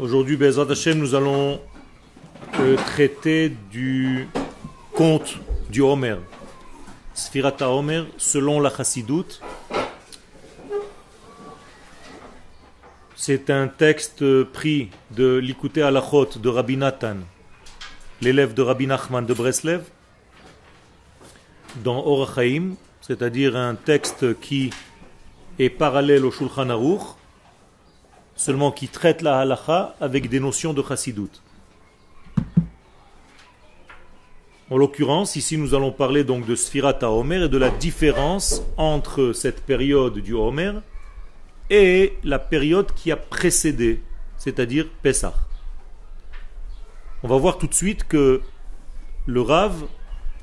Aujourd'hui, Bezrat Hashem, nous allons euh, traiter du conte du Homer. Sfirata Homer, selon la Chassidoute. C'est un texte pris de l'Ikouté Alachot de Rabbi Nathan, l'élève de Rabbi Nachman de Breslev, dans Orachaim, c'est-à-dire un texte qui est parallèle au Shulchan Aruch, seulement qui traite la halacha avec des notions de chassidut. En l'occurrence, ici nous allons parler donc de Sfirat Homer et de la différence entre cette période du Homer et la période qui a précédé, c'est-à-dire Pessah. On va voir tout de suite que le Rav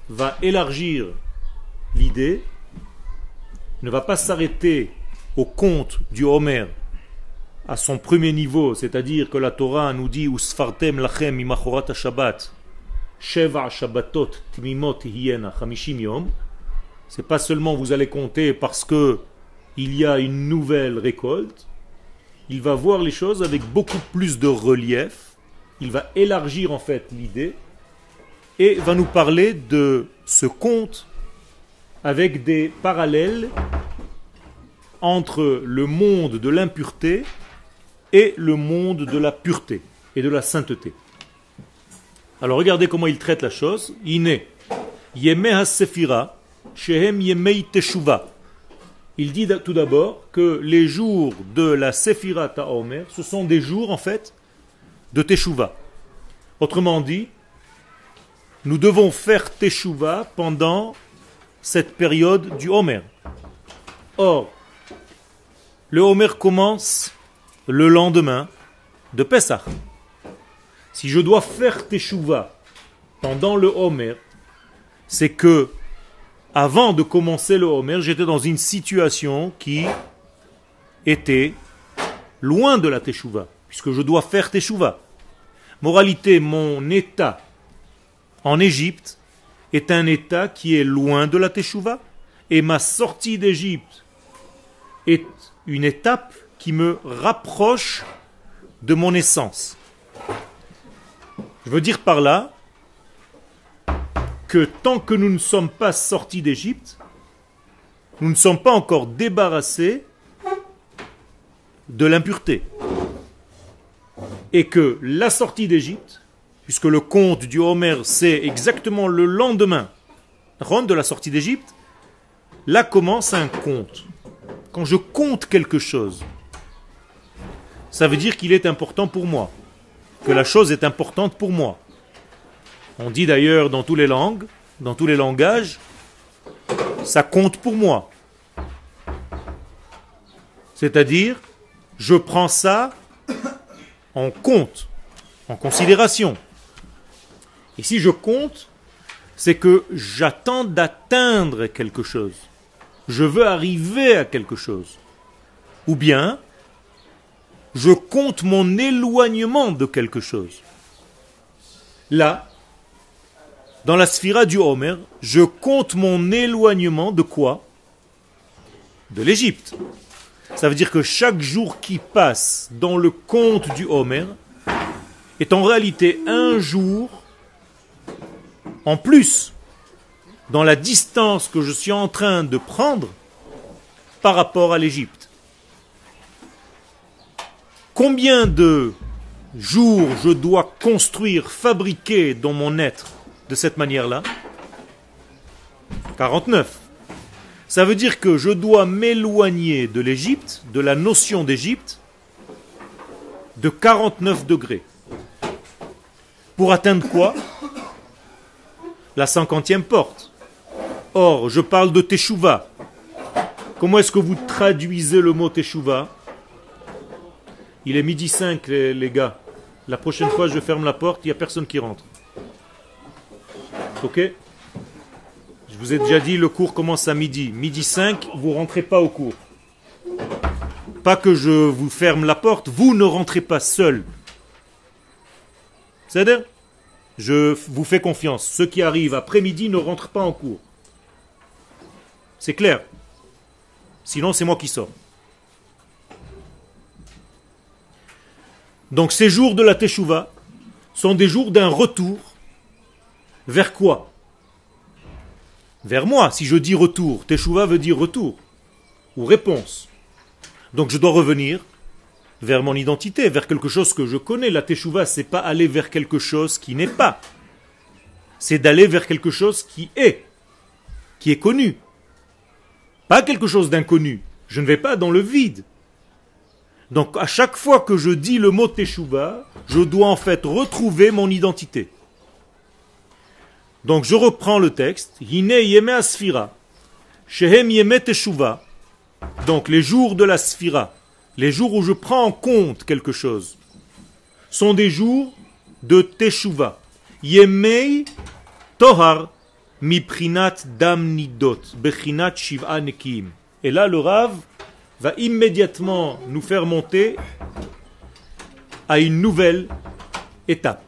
va élargir l'idée, ne va pas s'arrêter au conte du Homer à son premier niveau, c'est-à-dire que la Torah nous dit Usfartem lachem imachorat Shabbat, Sheva Shabbatot timimot hiena chamishim yom. C'est pas seulement vous allez compter parce que il y a une nouvelle récolte. Il va voir les choses avec beaucoup plus de relief. Il va élargir en fait l'idée et va nous parler de ce conte avec des parallèles entre le monde de l'impureté et le monde de la pureté et de la sainteté. Alors regardez comment il traite la chose. Sefira. Il dit tout d'abord que les jours de la Sephira Ta'omer, ce sont des jours en fait de Teshuva. Autrement dit, nous devons faire Teshuva pendant cette période du Homer. Or, le Homer commence le lendemain de Pessah. Si je dois faire Teshuvah pendant le Homer, c'est que avant de commencer le Homer, j'étais dans une situation qui était loin de la Teshuvah, puisque je dois faire Teshuvah. Moralité, mon état en Égypte est un état qui est loin de la Teshuvah, et ma sortie d'Égypte est une étape qui me rapproche de mon essence. Je veux dire par là que tant que nous ne sommes pas sortis d'Égypte, nous ne sommes pas encore débarrassés de l'impureté. Et que la sortie d'Égypte, puisque le conte du Homer c'est exactement le lendemain de la sortie d'Égypte, là commence un conte. Quand je compte quelque chose, ça veut dire qu'il est important pour moi, que la chose est importante pour moi. On dit d'ailleurs dans toutes les langues, dans tous les langages, ça compte pour moi. C'est-à-dire, je prends ça en compte, en considération. Et si je compte, c'est que j'attends d'atteindre quelque chose. Je veux arriver à quelque chose. Ou bien, je compte mon éloignement de quelque chose. Là, dans la sphira du Homer, je compte mon éloignement de quoi? De l'Égypte. Ça veut dire que chaque jour qui passe dans le compte du Homer est en réalité un jour en plus dans la distance que je suis en train de prendre par rapport à l'Égypte. Combien de jours je dois construire, fabriquer dans mon être de cette manière-là? 49. Ça veut dire que je dois m'éloigner de l'Égypte, de la notion d'Égypte, de 49 degrés. Pour atteindre quoi? La cinquantième porte. Or, je parle de Teshuvah. Comment est-ce que vous traduisez le mot Teshuvah il est midi 5, les, gars. La prochaine fois, je ferme la porte, il n'y a personne qui rentre. Ok? Je vous ai déjà dit, le cours commence à midi. Midi 5, vous rentrez pas au cours. Pas que je vous ferme la porte, vous ne rentrez pas seul. C'est-à-dire Je vous fais confiance. Ceux qui arrivent après-midi ne rentrent pas en cours. C'est clair? Sinon, c'est moi qui sors. Donc ces jours de la Teshuvah sont des jours d'un retour vers quoi? Vers moi. Si je dis retour, Teshuvah veut dire retour ou réponse. Donc je dois revenir vers mon identité, vers quelque chose que je connais. La Teshuvah, c'est pas aller vers quelque chose qui n'est pas. C'est d'aller vers quelque chose qui est, qui est connu. Pas quelque chose d'inconnu. Je ne vais pas dans le vide. Donc à chaque fois que je dis le mot Teshuvah, je dois en fait retrouver mon identité. Donc je reprends le texte. Donc les jours de la sphira, les jours où je prends en compte quelque chose, sont des jours de Teshuvah. Yemei Tohar miprinat dam nidot, bechinat shiv'a nekim. Et là, le Rav va immédiatement nous faire monter à une nouvelle étape,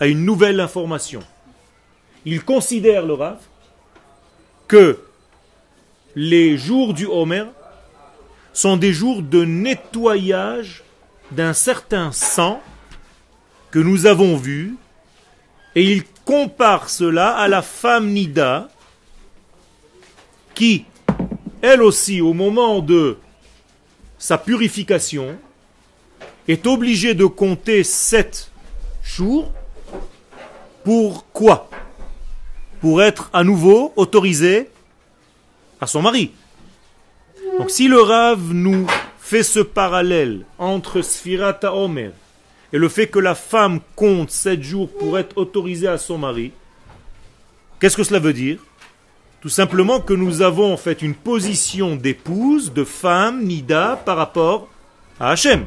à une nouvelle information. Il considère, le Rav, que les jours du Homer sont des jours de nettoyage d'un certain sang que nous avons vu, et il compare cela à la femme Nida, qui, elle aussi, au moment de sa purification, est obligée de compter sept jours. Pour quoi? Pour être à nouveau autorisée à son mari. Donc si le Rav nous fait ce parallèle entre Sfirata Omer et le fait que la femme compte sept jours pour être autorisée à son mari, qu'est-ce que cela veut dire? Tout simplement que nous avons fait une position d'épouse, de femme, Nida, par rapport à Hachem.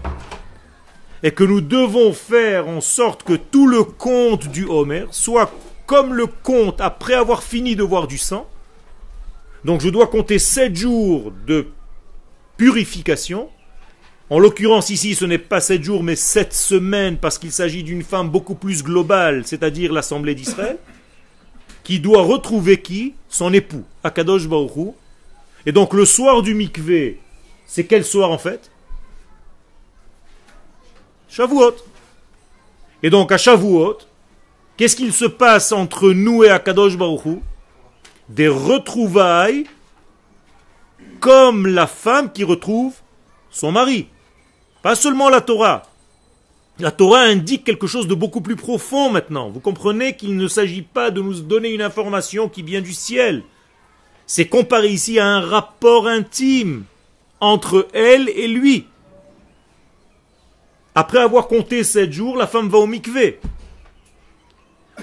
Et que nous devons faire en sorte que tout le compte du Homer soit comme le compte après avoir fini de voir du sang. Donc je dois compter sept jours de purification. En l'occurrence ici, ce n'est pas sept jours, mais sept semaines, parce qu'il s'agit d'une femme beaucoup plus globale, c'est-à-dire l'Assemblée d'Israël, qui doit retrouver qui Son époux, Akadosh Baruch Et donc le soir du mikvé, c'est quel soir en fait Shavuot. Et donc à Shavuot, qu'est-ce qu'il se passe entre nous et Akadosh Baruch Des retrouvailles comme la femme qui retrouve son mari. Pas seulement la Torah. La Torah indique quelque chose de beaucoup plus profond maintenant. Vous comprenez qu'il ne s'agit pas de nous donner une information qui vient du ciel. C'est comparé ici à un rapport intime entre elle et lui. Après avoir compté sept jours, la femme va au mikvé.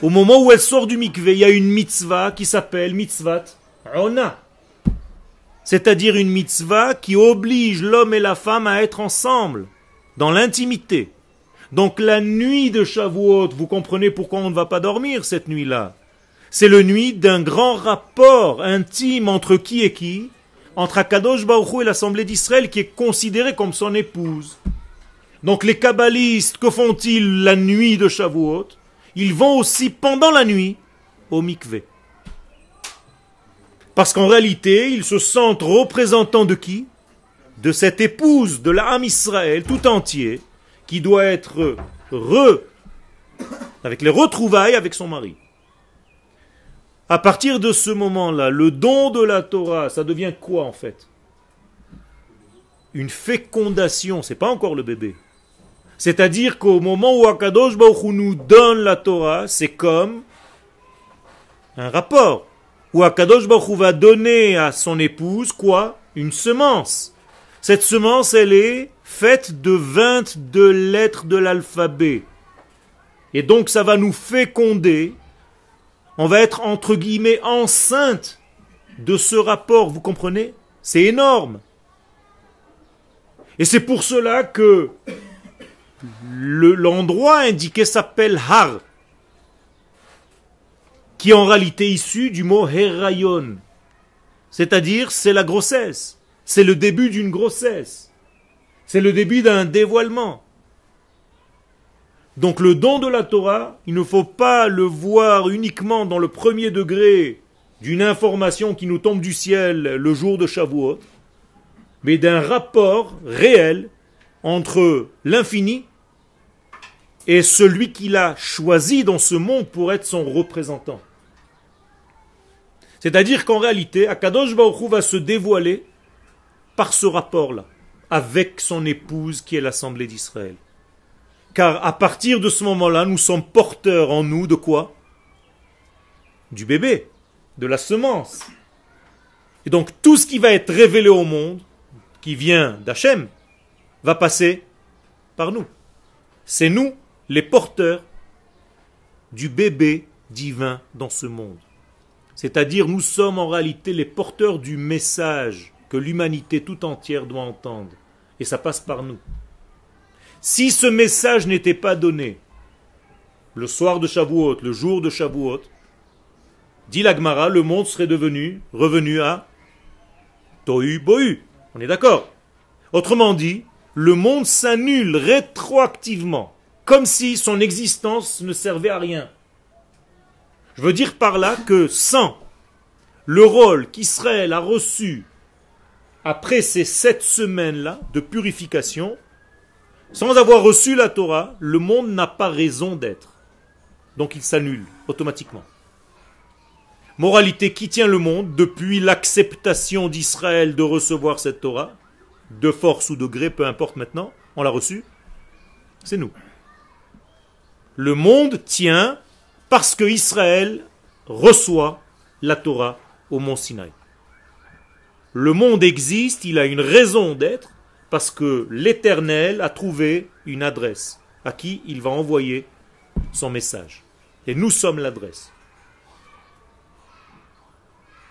Au moment où elle sort du mikvé, il y a une mitzvah qui s'appelle mitzvat ona c'est-à-dire une mitzvah qui oblige l'homme et la femme à être ensemble, dans l'intimité. Donc la nuit de Shavuot, vous comprenez pourquoi on ne va pas dormir cette nuit-là. C'est le nuit d'un grand rapport intime entre qui et qui? Entre Akadosh Baruch et l'Assemblée d'Israël qui est considérée comme son épouse. Donc les kabbalistes, que font-ils la nuit de Shavuot? Ils vont aussi pendant la nuit au mikveh. Parce qu'en réalité, ils se sentent représentants de qui? De cette épouse de l'âme Israël tout entier, qui doit être re, avec les retrouvailles avec son mari. À partir de ce moment-là, le don de la Torah, ça devient quoi en fait? Une fécondation, c'est pas encore le bébé. C'est-à-dire qu'au moment où Akadosh Baruch nous donne la Torah, c'est comme un rapport où Akadosh Baruch va donner à son épouse quoi? Une semence. Cette semence, elle est faite de 22 lettres de l'alphabet. Et donc ça va nous féconder. On va être entre guillemets enceinte de ce rapport, vous comprenez? C'est énorme. Et c'est pour cela que l'endroit indiqué s'appelle Har qui en réalité issu du mot herayon. C'est-à-dire, c'est la grossesse. C'est le début d'une grossesse. C'est le début d'un dévoilement. Donc le don de la Torah, il ne faut pas le voir uniquement dans le premier degré d'une information qui nous tombe du ciel le jour de Shavuot, mais d'un rapport réel entre l'infini est celui qu'il a choisi dans ce monde pour être son représentant. C'est-à-dire qu'en réalité, Akadosh Baruch va se dévoiler par ce rapport-là, avec son épouse qui est l'Assemblée d'Israël. Car à partir de ce moment-là, nous sommes porteurs en nous de quoi? Du bébé, de la semence. Et donc tout ce qui va être révélé au monde, qui vient d'Hachem, va passer par nous. C'est nous, les porteurs du bébé divin dans ce monde. C'est-à-dire nous sommes en réalité les porteurs du message que l'humanité tout entière doit entendre. Et ça passe par nous. Si ce message n'était pas donné le soir de Shavuot, le jour de Shavuot, dit l'Agmara, le monde serait devenu, revenu à Tohu Bohu. On est d'accord Autrement dit, le monde s'annule rétroactivement, comme si son existence ne servait à rien. Je veux dire par là que sans le rôle qu'Israël a reçu après ces sept semaines-là de purification, sans avoir reçu la Torah, le monde n'a pas raison d'être. Donc il s'annule automatiquement. Moralité qui tient le monde depuis l'acceptation d'Israël de recevoir cette Torah, de force ou de gré, peu importe maintenant, on l'a reçue, c'est nous. Le monde tient parce que Israël reçoit la Torah au mont Sinaï. Le monde existe, il a une raison d'être, parce que l'Éternel a trouvé une adresse à qui il va envoyer son message. Et nous sommes l'adresse.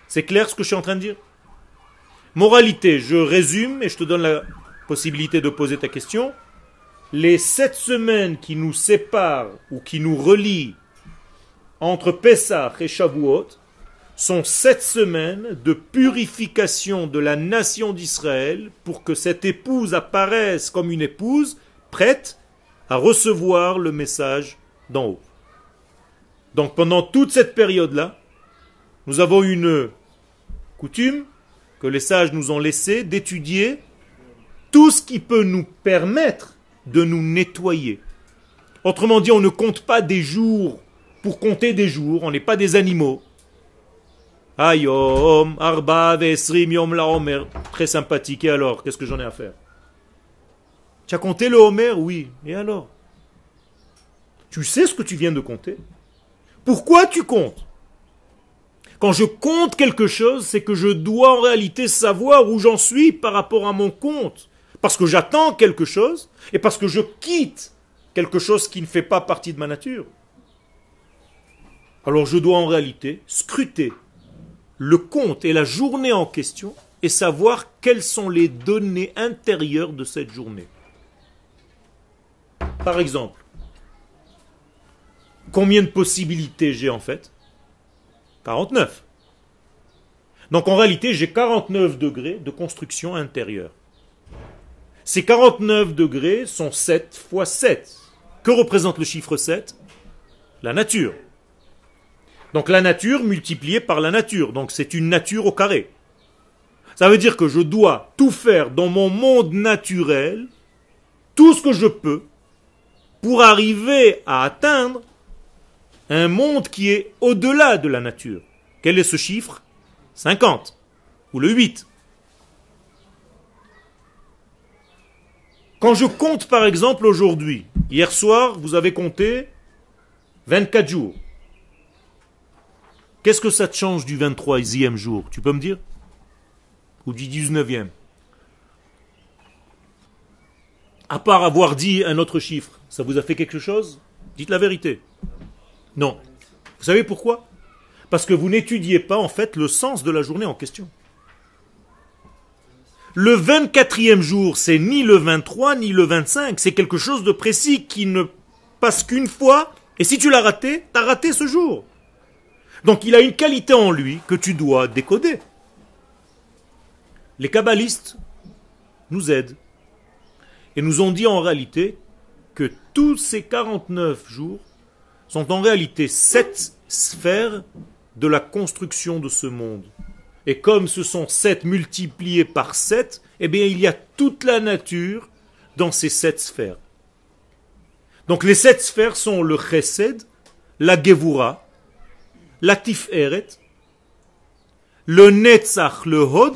C'est clair ce que je suis en train de dire? Moralité, je résume et je te donne la possibilité de poser ta question. Les sept semaines qui nous séparent ou qui nous relient entre Pessah et Shavuot sont sept semaines de purification de la nation d'Israël pour que cette épouse apparaisse comme une épouse prête à recevoir le message d'en haut. Donc pendant toute cette période-là, nous avons une coutume que les sages nous ont laissé d'étudier tout ce qui peut nous permettre de nous nettoyer. Autrement dit, on ne compte pas des jours pour compter des jours, on n'est pas des animaux. Ayom, Arba, Vesrim, Yom, la Homer. Très sympathique. Et alors, qu'est-ce que j'en ai à faire? Tu as compté le Homer? Oui. Et alors? Tu sais ce que tu viens de compter? Pourquoi tu comptes? Quand je compte quelque chose, c'est que je dois en réalité savoir où j'en suis par rapport à mon compte. Parce que j'attends quelque chose et parce que je quitte quelque chose qui ne fait pas partie de ma nature. Alors je dois en réalité scruter le compte et la journée en question et savoir quelles sont les données intérieures de cette journée. Par exemple, combien de possibilités j'ai en fait? 49. Donc en réalité, j'ai 49 degrés de construction intérieure. Ces 49 degrés sont 7 fois 7. Que représente le chiffre 7 La nature. Donc la nature multipliée par la nature. Donc c'est une nature au carré. Ça veut dire que je dois tout faire dans mon monde naturel, tout ce que je peux, pour arriver à atteindre un monde qui est au-delà de la nature. Quel est ce chiffre? 50 ou le 8. Quand je compte par exemple aujourd'hui, hier soir vous avez compté 24 jours. Qu'est-ce que ça te change du 23e jour Tu peux me dire? Ou du 19e À part avoir dit un autre chiffre, ça vous a fait quelque chose? Dites la vérité. Non. Vous savez pourquoi? Parce que vous n'étudiez pas en fait le sens de la journée en question. Le 24e jour, c'est ni le 23 ni le 25, c'est quelque chose de précis qui ne passe qu'une fois, et si tu l'as raté, tu as raté ce jour. Donc il a une qualité en lui que tu dois décoder. Les kabbalistes nous aident et nous ont dit en réalité que tous ces 49 jours sont en réalité sept sphères de la construction de ce monde. Et comme ce sont sept multipliés par sept, eh bien il y a toute la nature dans ces sept sphères. Donc les sept sphères sont le chesed, la gevura, la tiferet, le netzach, le hod,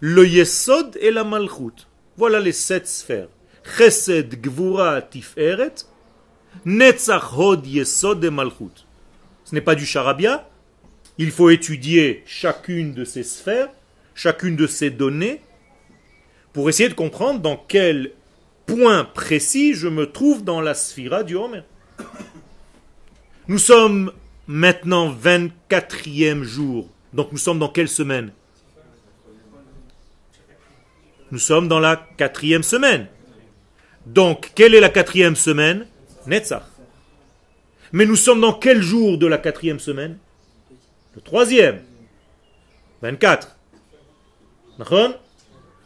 le yesod et la malchut. Voilà les sept sphères. Chesed, gvura, tiferet, netzach, hod, yesod et malchut. Ce n'est pas du charabia. Il faut étudier chacune de ces sphères, chacune de ces données, pour essayer de comprendre dans quel point précis je me trouve dans la sphira du Homer. Nous sommes maintenant 24e jour. Donc nous sommes dans quelle semaine? Nous sommes dans la quatrième semaine. Donc, quelle est la quatrième semaine? Netzach. Mais nous sommes dans quel jour de la quatrième semaine? Le troisième. 24.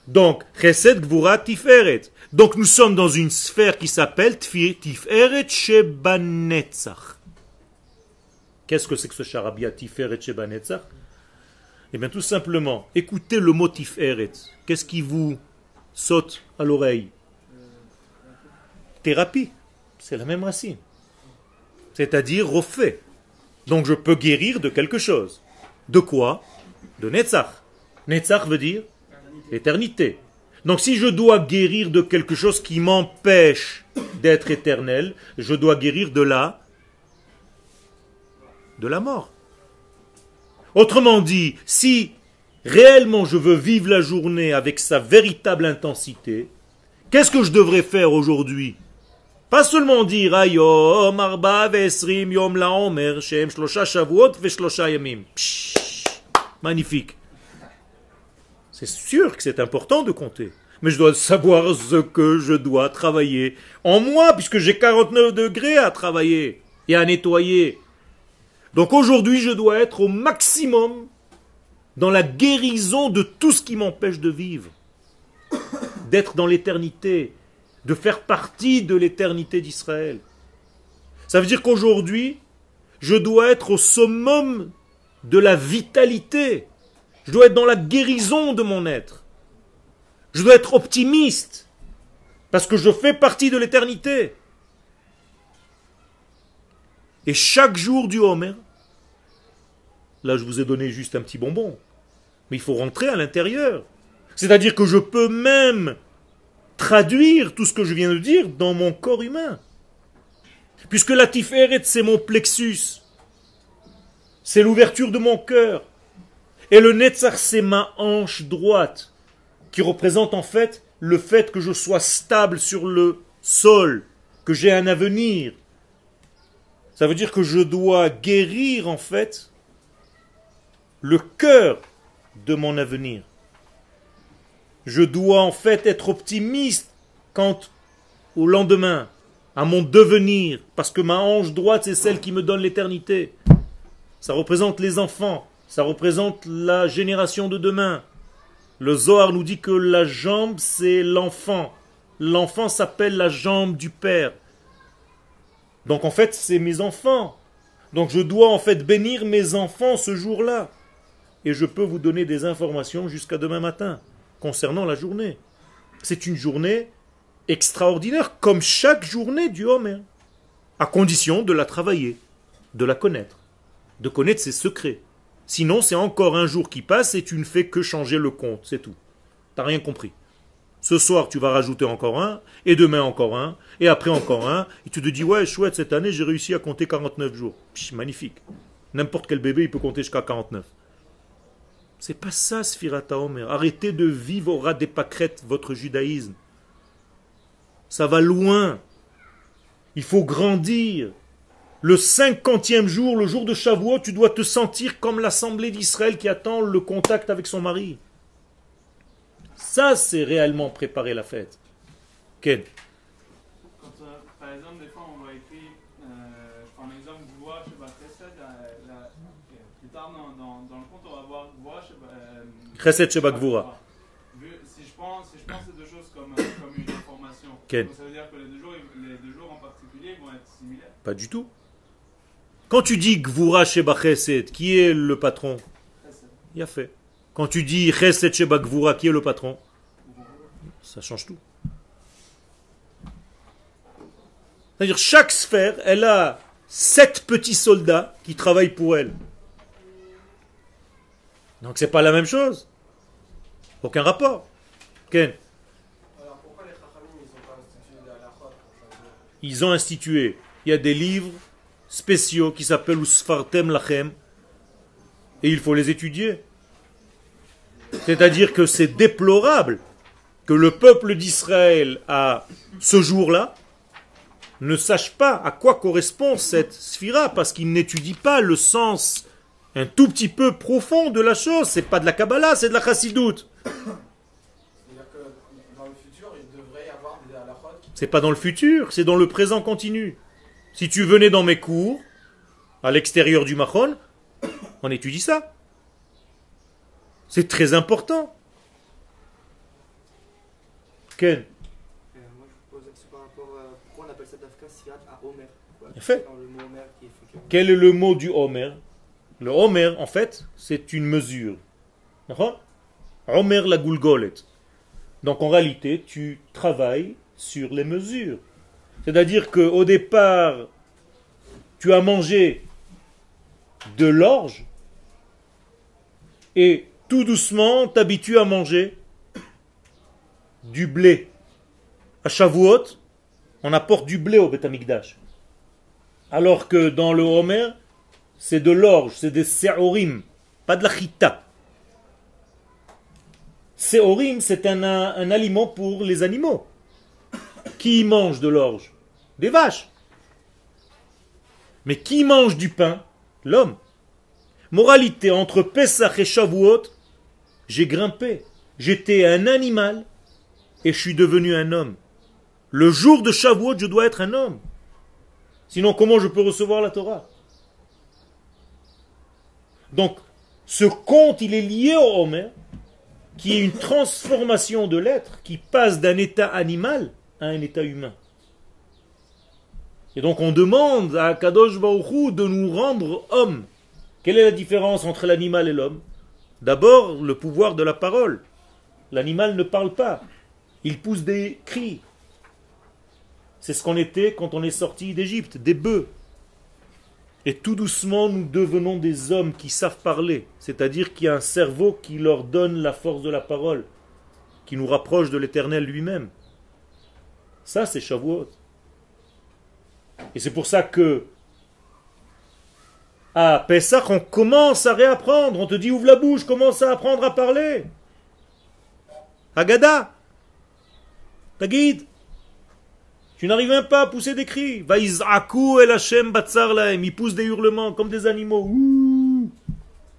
Donc, Chesed Gvura Tiferet. Donc nous sommes dans une sphère qui s'appelle Tiferet Shebanetzach. Qu'est-ce que c'est que ce charabia Tiferet Shebanetzach Eh bien tout simplement, écoutez le mot Tiferet. Qu'est-ce qui vous saute à l'oreille? Thérapie. C'est la même racine. C'est-à-dire refait. Donc je peux guérir de quelque chose. De quoi? De Netzach. Netzach veut dire l'éternité. Donc si je dois guérir de quelque chose qui m'empêche d'être éternel, je dois guérir de la de la mort. Autrement dit, si réellement je veux vivre la journée avec sa véritable intensité, qu'est-ce que je devrais faire aujourd'hui? Pas seulement dire arba vesrim yom shem. Magnifique. C'est sûr que c'est important de compter. Mais je dois savoir ce que je dois travailler en moi, puisque j'ai 49 degrés à travailler et à nettoyer. Donc aujourd'hui, je dois être au maximum dans la guérison de tout ce qui m'empêche de vivre, d'être dans l'éternité, de faire partie de l'éternité d'Israël. Ça veut dire qu'aujourd'hui, je dois être au summum de la vitalité je dois être dans la guérison de mon être. Je dois être optimiste. Parce que je fais partie de l'éternité. Et chaque jour du Homer, là je vous ai donné juste un petit bonbon, mais il faut rentrer à l'intérieur. C'est-à-dire que je peux même traduire tout ce que je viens de dire dans mon corps humain. Puisque la tiferet, c'est mon plexus. C'est l'ouverture de mon cœur. Et le Netzach, c'est ma hanche droite, qui représente en fait le fait que je sois stable sur le sol, que j'ai un avenir. Ça veut dire que je dois guérir en fait le cœur de mon avenir. Je dois en fait être optimiste quant au lendemain, à mon devenir, parce que ma hanche droite, c'est celle qui me donne l'éternité. Ça représente les enfants. Ça représente la génération de demain. Le Zohar nous dit que la jambe, c'est l'enfant. L'enfant s'appelle la jambe du père. Donc en fait, c'est mes enfants. Donc je dois en fait bénir mes enfants ce jour-là. Et je peux vous donner des informations jusqu'à demain matin concernant la journée. C'est une journée extraordinaire, comme chaque journée du Homer, à condition de la travailler, de la connaître, de connaître ses secrets. Sinon, c'est encore un jour qui passe et tu ne fais que changer le compte, c'est tout. T'as rien compris. Ce soir, tu vas rajouter encore un, et demain encore un, et après encore un, et tu te dis, ouais, chouette, cette année, j'ai réussi à compter 49 jours. magnifique. N'importe quel bébé, il peut compter jusqu'à 49. C'est pas ça, Sfirata Omer. Arrêtez de vivre au ras des pâquerettes votre judaïsme. Ça va loin. Il faut grandir. Le cinquantième jour, le jour de Shavuot, tu dois te sentir comme l'assemblée d'Israël qui attend le contact avec son mari. Ça, c'est réellement préparer la fête. Ken Quand, euh, par exemple, des fois, on va écrire, euh, je prends un exemple, Gvoa Sheba Chesed, euh, plus tard dans, dans, dans, le compte, on va voir Gvoa Sheba... Euh, Chesed Sheba Gvura. Si je pense, si je pense ces deux choses comme, euh, comme une information, Ken. donc ça veut dire que les deux, jours, les deux jours en particulier vont être similaires Pas du tout. Quand tu dis Gvura Sheba Chesed, qui est le patron? Il a fait. Quand tu dis Chesed qui est le patron? Ça change tout. C'est-à-dire chaque sphère, elle a sept petits soldats qui travaillent pour elle. Donc c'est pas la même chose. Aucun rapport. Ken Alors pourquoi ils ont institué Ils ont institué. Il y a des livres spéciaux qui s'appellent Usfartem Lachem. Et il faut les étudier. C'est-à-dire que c'est déplorable que le peuple d'Israël, à ce jour-là, ne sache pas à quoi correspond cette sphira, parce qu'il n'étudie pas le sens un tout petit peu profond de la chose. C'est pas de la Kabbalah, c'est de la Chassidoute. C'est pas dans le futur, c'est dans le présent continu. Si tu venais dans mes cours, à l'extérieur du Mahon, on étudie ça. C'est très important. Ken, Euh, moi, je vous pose la question par rapport à pourquoi on appelle ça Dafka Sirat à Homer. Pourquoi Bien fait. Dans le mot Homer qui fait que. quel est le mot du Homer? Le Homer, en fait, c'est une mesure. D'accord? Homer la Gulgolet. Donc en réalité, tu travailles sur les mesures. C'est-à-dire qu'au départ, tu as mangé de l'orge et tout doucement t'habitues à manger du blé. À Shavuot, on apporte du blé au Beth Amikdash. Alors que dans le Homer, c'est de l'orge, c'est des séorim, pas de la chita. Séorim, c'est un, un aliment pour les animaux. Qui mange de l'orge Des vaches. Mais qui mange du pain? L'homme. Moralité, entre Pesach et Shavuot, j'ai grimpé. J'étais un animal et je suis devenu un homme. Le jour de Shavuot, je dois être un homme. Sinon, comment je peux recevoir la Torah? Donc, ce conte, il est lié au Homer, qui est une transformation de l'être, qui passe d'un état animal à un état humain. Et donc, on demande à Kadosh Baruch Hu de nous rendre hommes. Quelle est la différence entre l'animal et l'homme? D'abord, le pouvoir de la parole. L'animal ne parle pas. Il pousse des cris. C'est ce qu'on était quand on est sorti d'Égypte, des bœufs. Et tout doucement, nous devenons des hommes qui savent parler, c'est-à-dire qu'il y a un cerveau qui leur donne la force de la parole, qui nous rapproche de l'Éternel lui-même. Ça, c'est Shavuot. Et c'est pour ça que à Pessah, on commence à réapprendre. On te dit ouvre la bouche, commence à apprendre à parler. Agada, Tagid, tu n'arrives même pas à pousser des cris. Vaïzaku el Hashem batzar lahem. Ils poussent des hurlements comme des animaux.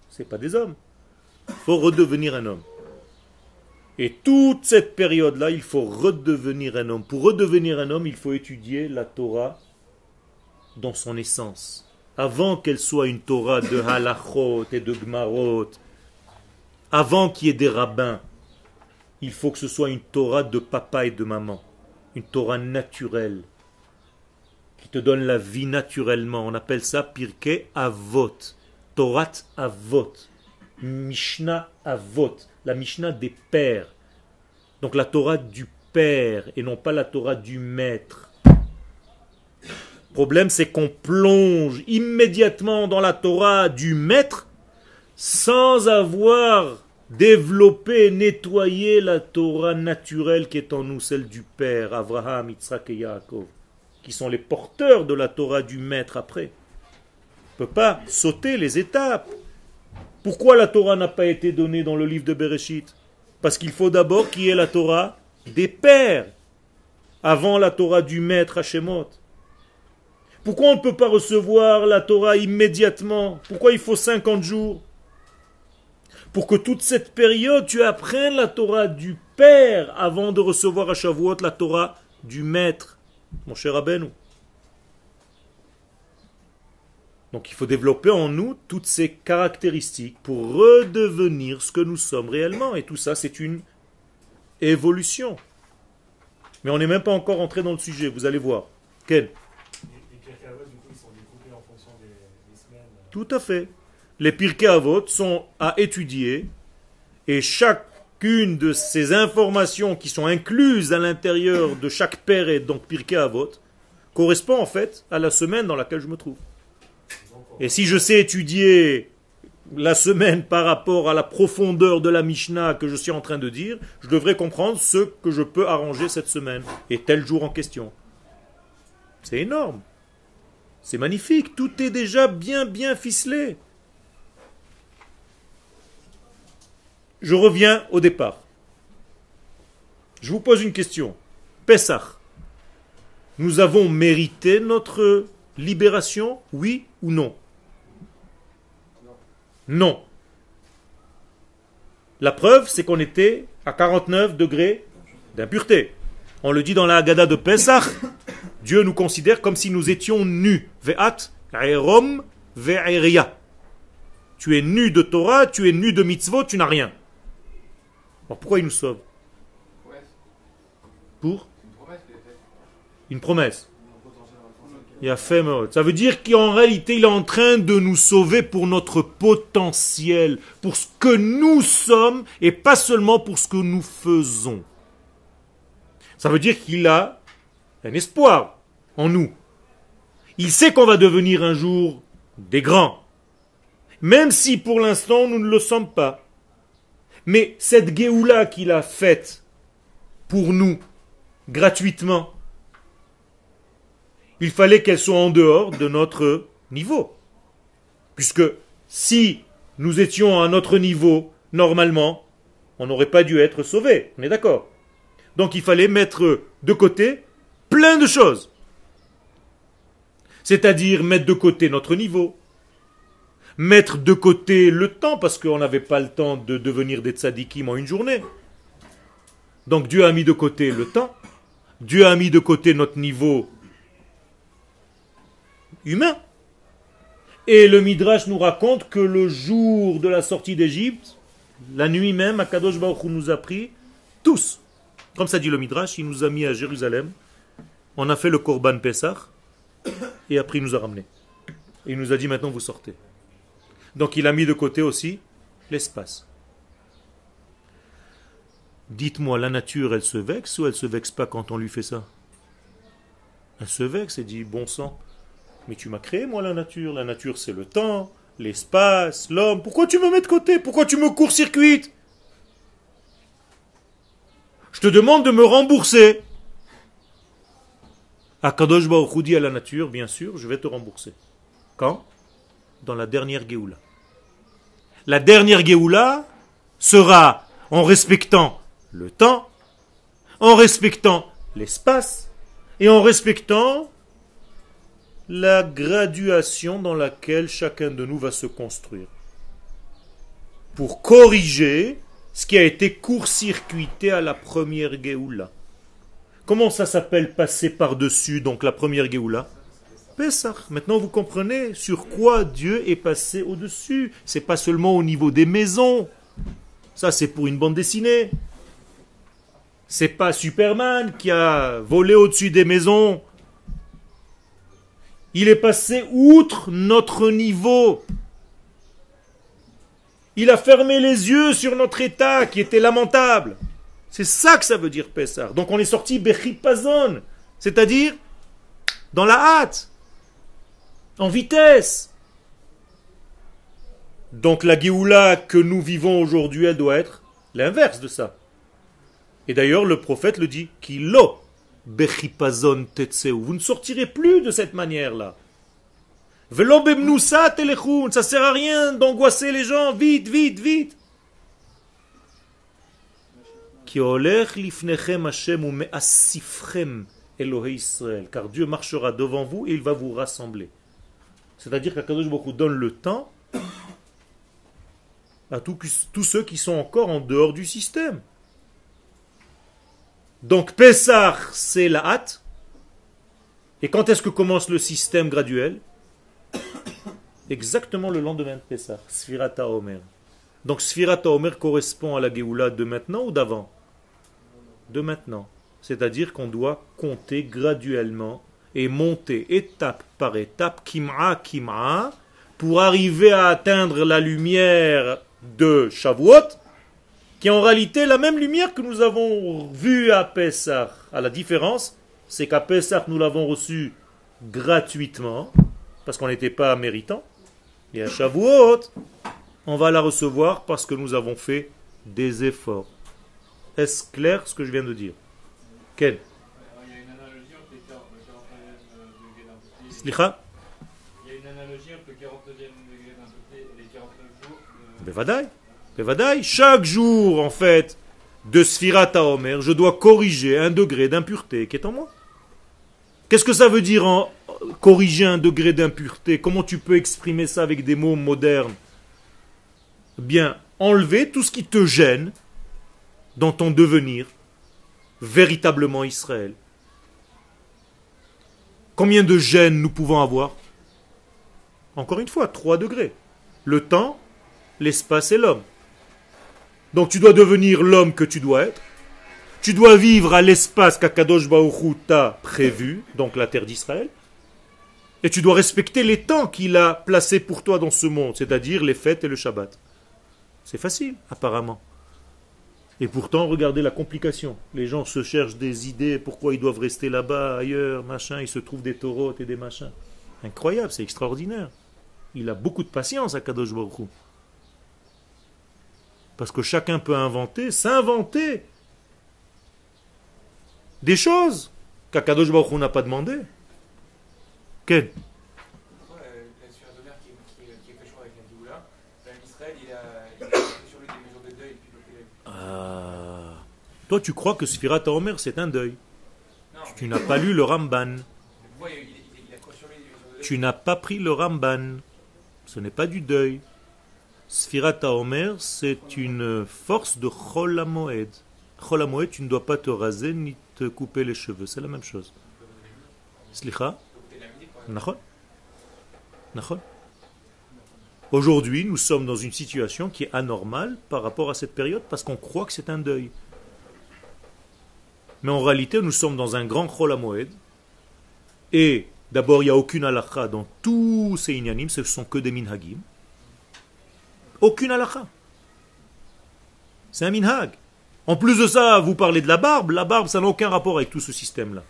C'est pas des hommes. Il faut redevenir un homme. Et toute cette période-là, il faut redevenir un homme. Pour redevenir un homme, il faut étudier la Torah dans son essence. Avant qu'elle soit une Torah de halachot et de gmarot, avant qu'il y ait des rabbins, il faut que ce soit une Torah de papa et de maman une Torah naturelle, qui te donne la vie naturellement. On appelle ça Pirkei Avot, Torat Avot, Mishnah Avot, la Mishnah des pères. Donc la Torah du père et non pas la Torah du maître. Le problème, c'est qu'on plonge immédiatement dans la Torah du maître sans avoir développer, nettoyer la Torah naturelle qui est en nous, celle du Père, Abraham, Yitzhak et Yaakov, qui sont les porteurs de la Torah du Maître après. On ne peut pas sauter les étapes. Pourquoi la Torah n'a pas été donnée dans le livre de Bereshit? Parce qu'il faut d'abord qu'il y ait la Torah des pères, avant la Torah du Maître Hashemot. Pourquoi on ne peut pas recevoir la Torah immédiatement? Pourquoi il faut 50 jours? Pour que toute cette période, tu apprennes la Torah du Père avant de recevoir à Shavuot la Torah du Maître, mon cher Abenou. Donc il faut développer en nous toutes ces caractéristiques pour redevenir ce que nous sommes réellement. Et tout ça, c'est une évolution. Mais on n'est même pas encore entré dans le sujet, vous allez voir. Quel Les Pirkei Avot, du coup, ils sont découpés en fonction des, des semaines. Tout à fait. Les Pirkei Avot sont à étudier et chacune de ces informations qui sont incluses à l'intérieur de chaque père et donc Pirkei Avot correspond en fait à la semaine dans laquelle je me trouve. Et si je sais étudier la semaine par rapport à la profondeur de la Mishnah que je suis en train de dire, je devrais comprendre ce que je peux arranger cette semaine et tel jour en question. C'est énorme. C'est magnifique. Tout est déjà bien, bien ficelé. Je reviens au départ. Je vous pose une question. Pessah. Nous avons mérité notre libération, oui ou non? Non. La preuve, c'est qu'on était à 49 degrés d'impureté. On le dit dans la Haggadah de Pesach. Dieu nous considère comme si nous étions nus. Ve'at, erom, ve'eria. Tu es nu de Torah, tu es nu de mitzvot, tu n'as rien. Alors pourquoi il nous sauve? Pour Une promesse. Il a fait Ça veut dire qu'en réalité, il est en train de nous sauver pour notre potentiel, pour ce que nous sommes et pas seulement pour ce que nous faisons. Ça veut dire qu'il a un espoir en nous. Il sait qu'on va devenir un jour des grands. Même si pour l'instant nous ne le sommes pas. Mais cette Géoula qu'il a faite pour nous, gratuitement, il fallait qu'elle soit en dehors de notre niveau. Puisque si nous étions à notre niveau, normalement, on n'aurait pas dû être sauvés. On est d'accord donc il fallait mettre de côté plein de choses. C'est-à-dire mettre de côté notre niveau, mettre de côté le temps, parce qu'on n'avait pas le temps de devenir des tzadikim en une journée. Donc Dieu a mis de côté le temps, Dieu a mis de côté notre niveau humain. Et le Midrash nous raconte que le jour de la sortie d'Égypte, la nuit même, Akadosh Baruch nous a pris tous comme ça dit le Midrash, il nous a mis à Jérusalem, on a fait le Korban Pessah, et après il nous a ramenés. il nous a dit maintenant vous sortez. Donc il a mis de côté aussi l'espace. Dites-moi, la nature, elle se vexe ou elle se vexe pas quand on lui fait ça? Elle se vexe et dit, bon sang, mais tu m'as créé moi la nature. La nature c'est le temps, l'espace, l'homme. Pourquoi tu me mets de côté? Pourquoi tu me court-circuites? Je te demande de me rembourser. Akadosh Baruch dit à la nature, bien sûr, je vais te rembourser. Quand? Dans la dernière Géoula. La dernière Géoula sera en respectant le temps, en respectant l'espace et en respectant la graduation dans laquelle chacun de nous va se construire. Pour corriger ce qui a été court-circuité à la première Géoula. Comment ça s'appelle passer par-dessus, donc la première Géoula? Pessah. Maintenant vous comprenez sur quoi Dieu est passé au-dessus. C'est pas seulement au niveau des maisons. Ça c'est pour une bande dessinée. C'est pas Superman qui a volé au-dessus des maisons. Il est passé outre notre niveau. Il a fermé les yeux sur notre état qui était lamentable. C'est ça que ça veut dire Pessar. Donc on est sorti Bechipazon, c'est-à-dire dans la hâte, en vitesse. Donc la Géoula que nous vivons aujourd'hui, elle doit être l'inverse de ça. Et d'ailleurs, le prophète le dit, Kilo Bechipazon Tetseu. Vous ne sortirez plus de cette manière-là. Ça sert à rien d'angoisser les gens. Vite, vite, vite. Car Dieu marchera devant vous et il va vous rassembler. C'est-à-dire qu'Akadosh Baruch donne le temps à tous ceux qui sont encore en dehors du système. Donc Pessah, c'est la hâte. Et quand est-ce que commence le système graduel? Exactement le lendemain de Pessah, Sfirata Omer. Donc Sfirata Omer correspond à la Géoula de maintenant ou d'avant? De maintenant. C'est-à-dire qu'on doit compter graduellement et monter étape par étape, kim'a kim'a, pour arriver à atteindre la lumière de Shavuot, qui est en réalité la même lumière que nous avons vue à Pessah. À la différence, c'est qu'à Pessah, nous l'avons reçue gratuitement, parce qu'on n'était pas méritant. Et à Shavuot, on va la recevoir parce que nous avons fait des efforts. Est-ce clair ce que je viens de dire? Quel? Il y a une analogie entre les 40 le 49e degré d'un côté. Slicha? Il y a une analogie entre le 49e degré d'un côté et les 49 jours. Bevadaï. Bevadaï. Chaque jour, en fait, de Sfirat à Omer, je dois corriger un degré d'impureté qui est en moi. Qu'est-ce que ça veut dire en corriger un degré d'impureté? Comment tu peux exprimer ça avec des mots modernes? Bien, enlever tout ce qui te gêne dans ton devenir véritablement Israël. Combien de gênes nous pouvons avoir? Encore une fois, 3 degrés. Le temps, l'espace et l'homme. Donc tu dois devenir l'homme que tu dois être. Tu dois vivre à l'espace qu'Akadosh Hu t'a prévu, donc la terre d'Israël. Et tu dois respecter les temps qu'il a placés pour toi dans ce monde, c'est-à-dire les fêtes et le Shabbat. C'est facile, apparemment. Et pourtant, regardez la complication. Les gens se cherchent des idées, pourquoi ils doivent rester là-bas, ailleurs, machin, il se trouve des taureaux et des machins. Incroyable, c'est extraordinaire. Il a beaucoup de patience à Kadosh Baruch. Parce que chacun peut inventer, s'inventer des choses qu'Akadosh Baruch n'a pas demandé. Quel Pourquoi euh, là-dessus un donneur qui, qui, qui est quelque chose avec la Géoula, ben, Israël, il a, il a fait sur lui des mesures de deuil, puis il a fait- Ah. Toi, tu crois que Sfirat Omer, c'est un deuil. Non, Tu n'as pas lu le Ramban. il, il, il, a Tu n'as pas pris le Ramban. Ce n'est pas du deuil. Sfirat Omer, c'est une force de Chol HaMoed. Chol HaMoed, tu ne dois pas te raser ni te couper les cheveux. C'est la même chose. Slicha? Aujourd'hui, nous sommes dans une situation qui est anormale par rapport à cette période parce qu'on croit que c'est un deuil. Mais en réalité, nous sommes dans un grand Chol. Et d'abord, il n'y a aucune halakha dans tous ces inyanim, ce sont que des minhagim. Aucune halakha. C'est un minhag. En plus de ça, vous parlez de la barbe. La barbe, ça n'a aucun rapport avec tout ce système-là.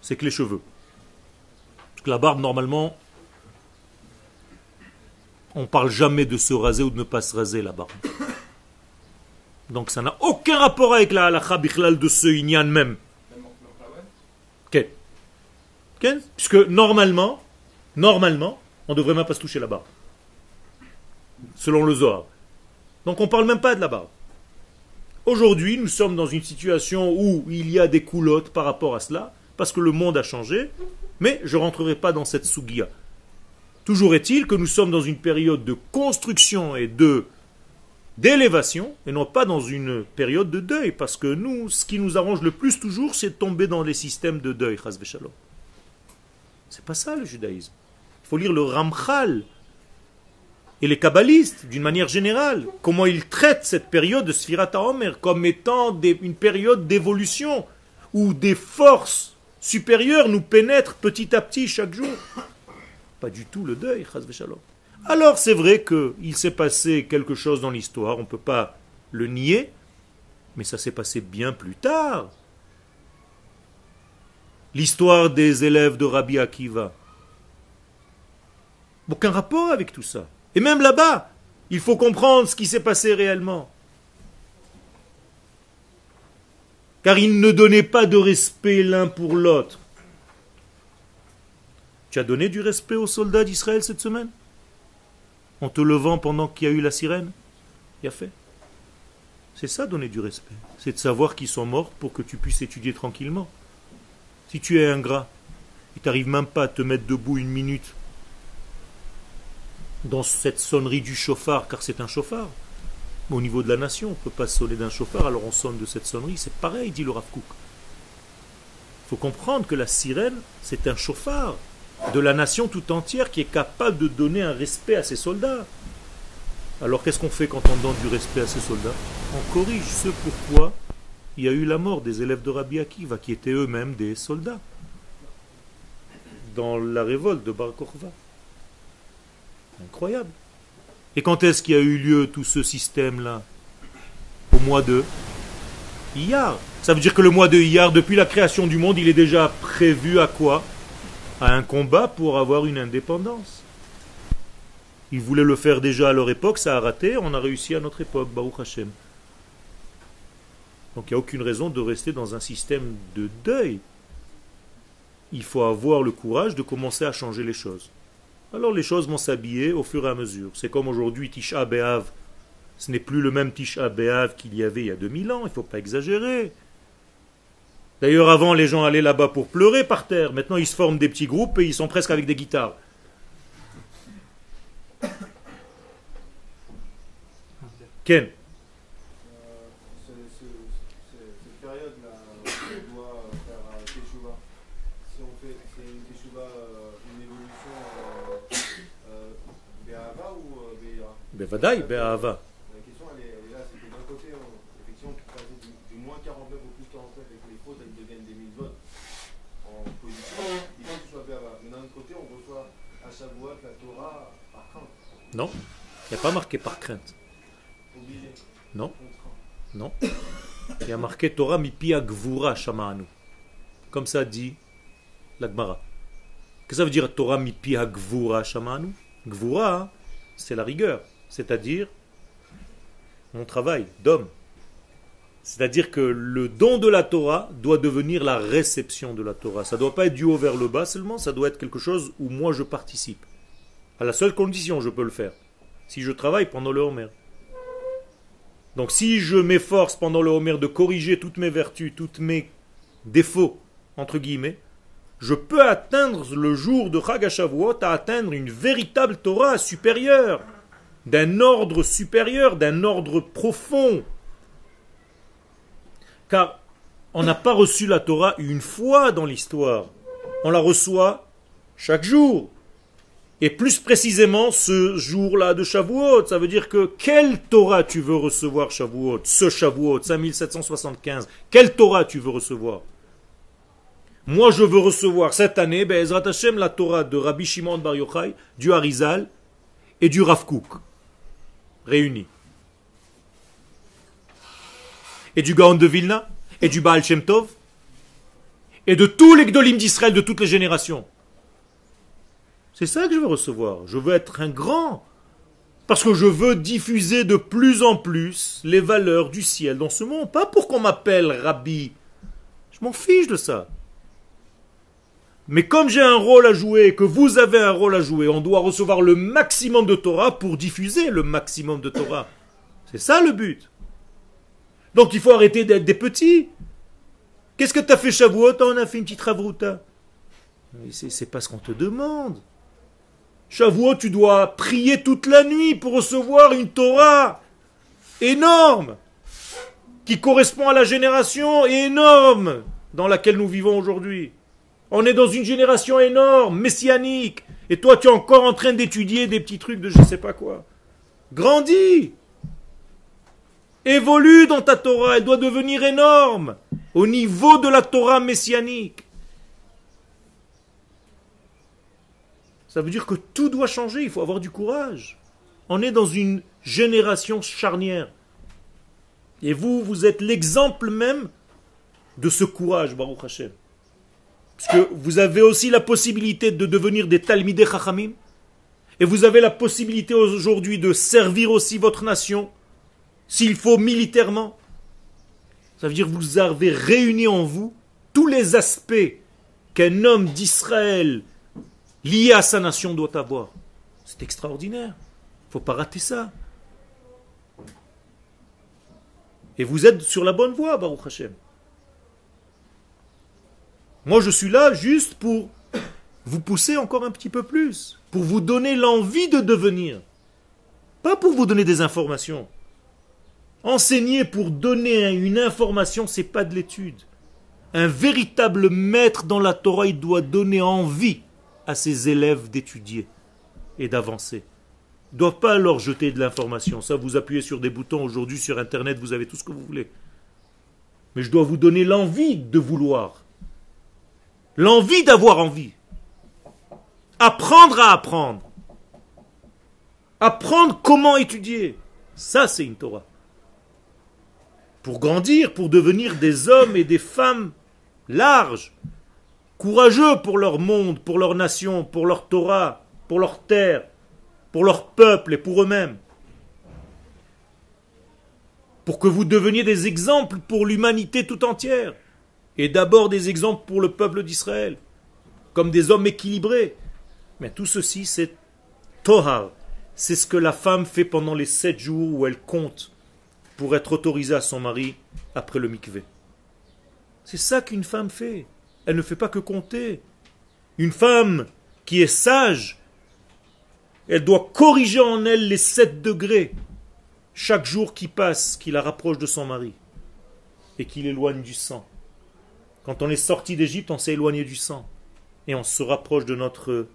C'est que les cheveux. Parce que la barbe, normalement, on parle jamais de se raser ou de ne pas se raser la barbe. Donc ça n'a aucun rapport avec la halakha bichlal de ce inyan même. Ken. Ken Puisque normalement, normalement, on devrait même pas se toucher la barbe. Selon le Zohar. Donc on parle même pas de la barbe. Aujourd'hui, nous sommes dans une situation où il y a des coulottes par rapport à cela, parce que le monde a changé, mais je ne rentrerai pas dans cette sougia. Toujours est-il que nous sommes dans une période de construction et de d'élévation, et non pas dans une période de deuil, parce que nous, ce qui nous arrange le plus toujours, c'est de tomber dans les systèmes de deuil. C'est pas ça le judaïsme. Il faut lire le Ramchal et les kabbalistes, d'une manière générale, comment ils traitent cette période de Sfirat HaOmer comme étant une période d'évolution, où des forces supérieures nous pénètrent petit à petit chaque jour. Pas du tout le deuil, chas v'shalom. Alors c'est vrai qu'il s'est passé quelque chose dans l'histoire, on ne peut pas le nier, mais ça s'est passé bien plus tard. L'histoire des élèves de Rabbi Akiva. Aucun rapport avec tout ça. Et même là-bas, il faut comprendre ce qui s'est passé réellement. Car ils ne donnaient pas de respect l'un pour l'autre. Tu as donné du respect aux soldats d'Israël cette semaine? En te levant pendant qu'il y a eu la sirène Il a fait. C'est ça donner du respect. C'est de savoir qu'ils sont morts pour que tu puisses étudier tranquillement. Si tu es ingrat, il t'arrive même pas à te mettre debout une minute dans cette sonnerie du chauffard, car c'est un chauffard. Au niveau de la nation, on ne peut pas sonner d'un chauffard, alors on sonne de cette sonnerie. C'est pareil, dit le Rav. Il faut comprendre que la sirène, c'est un chauffard de la nation tout entière qui est capable de donner un respect à ses soldats. Alors qu'est-ce qu'on fait quand on donne du respect à ses soldats? On corrige ce pourquoi il y a eu la mort des élèves de Rabbi Akiva, qui étaient eux-mêmes des soldats, dans la révolte de Bar. Incroyable. Et quand est-ce qu'il y a eu lieu tout ce système-là? Au mois de Iyar. Ça veut dire que le mois de Iyar, depuis la création du monde, il est déjà prévu à quoi? À un combat pour avoir une indépendance. Ils voulaient le faire déjà à leur époque, ça a raté, on a réussi à notre époque, Baruch Hashem. Donc il n'y a aucune raison de rester dans un système de deuil. Il faut avoir le courage de commencer à changer les choses. Alors les choses vont s'habiller au fur et à mesure. C'est comme aujourd'hui Tisha B'Av. Ce n'est plus le même Tisha B'Av qu'il y avait il y a 2000 ans, il ne faut pas exagérer. D'ailleurs, avant, les gens allaient là-bas pour pleurer par terre. Maintenant, ils se forment des petits groupes et ils sont presque avec des guitares. Ken ce- ce- ce- cette période-là, on doit faire un teshuva. Si on fait c'est une teshuva, euh, une évolution euh, euh, Be'ahava ou euh, Be'ira Bevadaï, Be'ahava. La question, elle est, elle est là, c'est que d'un côté, on- effectivement, tu passes du, du moins 49 au plus 49 et que les fautes, elles deviennent des mitzvot en position, il faut que tu sois Be'ahava. Mais d'un autre côté, on reçoit à Shavuot la Torah par crainte, Non, il n'y a pas marqué par crainte. Non. Non. Il y a marqué Torah mipi gvura shama'anu. Comme ça dit la Gemara. Qu'est-ce que ça veut dire Torah mipi gvura shama'anu Gvura, c'est la rigueur. C'est-à-dire mon travail d'homme. C'est-à-dire que le don de la Torah doit devenir la réception de la Torah. Ça ne doit pas être du haut vers le bas seulement, ça doit être quelque chose où moi je participe. À la seule condition, je peux le faire. Si je travaille pendant le Homer. Donc si je m'efforce pendant le Homer de corriger toutes mes vertus, tous mes défauts, entre guillemets, je peux atteindre le jour de Chag HaShavuot à atteindre une véritable Torah supérieure, d'un ordre supérieur, d'un ordre profond. Car on n'a pas reçu la Torah une fois dans l'histoire. On la reçoit chaque jour. Et plus précisément, ce jour-là de Shavuot, ça veut dire que quelle Torah tu veux recevoir Shavuot, ce Shavuot, 5775, quelle Torah tu veux recevoir? Moi, je veux recevoir cette année, ben, Hashem, la Torah de Rabbi Shimon Bar Yochai, du Harizal et du Rav Kook, réunis. Et du Gaon de Vilna, et du Baal Shem Tov, et de tous les Gdolim d'Israël de toutes les générations. C'est ça que je veux recevoir. Je veux être un grand. Parce que je veux diffuser de plus en plus les valeurs du ciel dans ce monde. Pas pour qu'on m'appelle rabbi. Je m'en fiche de ça. Mais comme j'ai un rôle à jouer et que vous avez un rôle à jouer, on doit recevoir le maximum de Torah pour diffuser le maximum de Torah. C'est ça le but. Donc il faut arrêter d'être des petits. Qu'est-ce que tu as fait Shavuot On a fait une petite ravruta. C'est pas ce qu'on te demande. Shavuot, tu dois prier toute la nuit pour recevoir une Torah énorme qui correspond à la génération énorme dans laquelle nous vivons aujourd'hui. On est dans une génération énorme, messianique, et toi tu es encore en train d'étudier des petits trucs de je sais pas quoi. Grandis Évolue dans ta Torah, elle doit devenir énorme, au niveau de la Torah messianique. Ça veut dire que tout doit changer, il faut avoir du courage. On est dans une génération charnière. Et vous, vous êtes l'exemple même de ce courage, Baruch Hashem. Parce que vous avez aussi la possibilité de devenir des Talmidei Chachamim. Et vous avez la possibilité aujourd'hui de servir aussi votre nation, s'il faut militairement. Ça veut dire que vous avez réuni en vous tous les aspects qu'un homme d'Israël lié à sa nation doit avoir. C'est extraordinaire. Il ne faut pas rater ça. Et vous êtes sur la bonne voie, Baruch Hashem. Moi, je suis là juste pour vous pousser encore un petit peu plus, pour vous donner l'envie de devenir. Pas pour vous donner des informations. Enseigner pour donner une information, c'est pas de l'étude. Un véritable maître dans la Torah, il doit donner envie à ses élèves d'étudier et d'avancer. Il ne doit pas leur jeter de l'information. Ça, vous appuyez sur des boutons aujourd'hui sur Internet, vous avez tout ce que vous voulez. Mais je dois vous donner l'envie de vouloir. L'envie d'avoir envie. Apprendre à apprendre. Apprendre comment étudier. Ça, c'est une Torah. Pour grandir, pour devenir des hommes et des femmes larges, courageux pour leur monde, pour leur nation, pour leur Torah, pour leur terre, pour leur peuple et pour eux-mêmes. Pour que vous deveniez des exemples pour l'humanité tout entière. Et d'abord des exemples pour le peuple d'Israël. Comme des hommes équilibrés. Mais tout ceci, c'est Tohar. C'est ce que la femme fait pendant les sept jours où elle compte pour être autorisée à son mari après le mikvé. C'est ça qu'une femme fait. Elle ne fait pas que compter. Une femme qui est sage, elle doit corriger en elle les sept degrés chaque jour qui passe, qui la rapproche de son mari et qui l'éloigne du sang. Quand on est sorti d'Égypte, on s'est éloigné du sang et on se rapproche de notre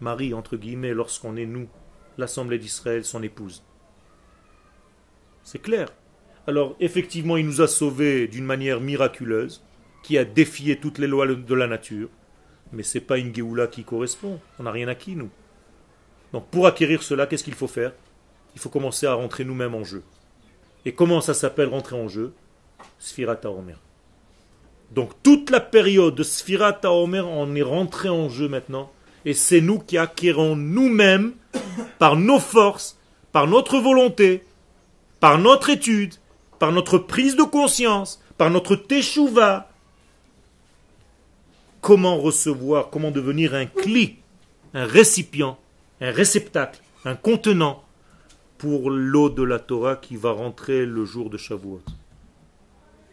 mari, entre guillemets, lorsqu'on est nous, l'Assemblée d'Israël, son épouse. C'est clair. Alors, effectivement, il nous a sauvés d'une manière miraculeuse, qui a défié toutes les lois de la nature, mais ce n'est pas une Géoula qui correspond. On n'a rien acquis, nous. Donc, pour acquérir cela, qu'est-ce qu'il faut faire? Il faut commencer à rentrer nous-mêmes en jeu. Et comment ça s'appelle rentrer en jeu? Sfirat Omer. Donc, toute la période de Sfirat Omer, on est rentré en jeu maintenant et c'est nous qui acquérons nous-mêmes, par nos forces, par notre volonté, par notre étude, par notre prise de conscience, par notre teshuva, comment recevoir, comment devenir un cli, un récipient, un réceptacle, un contenant pour l'eau de la Torah qui va rentrer le jour de Shavuot.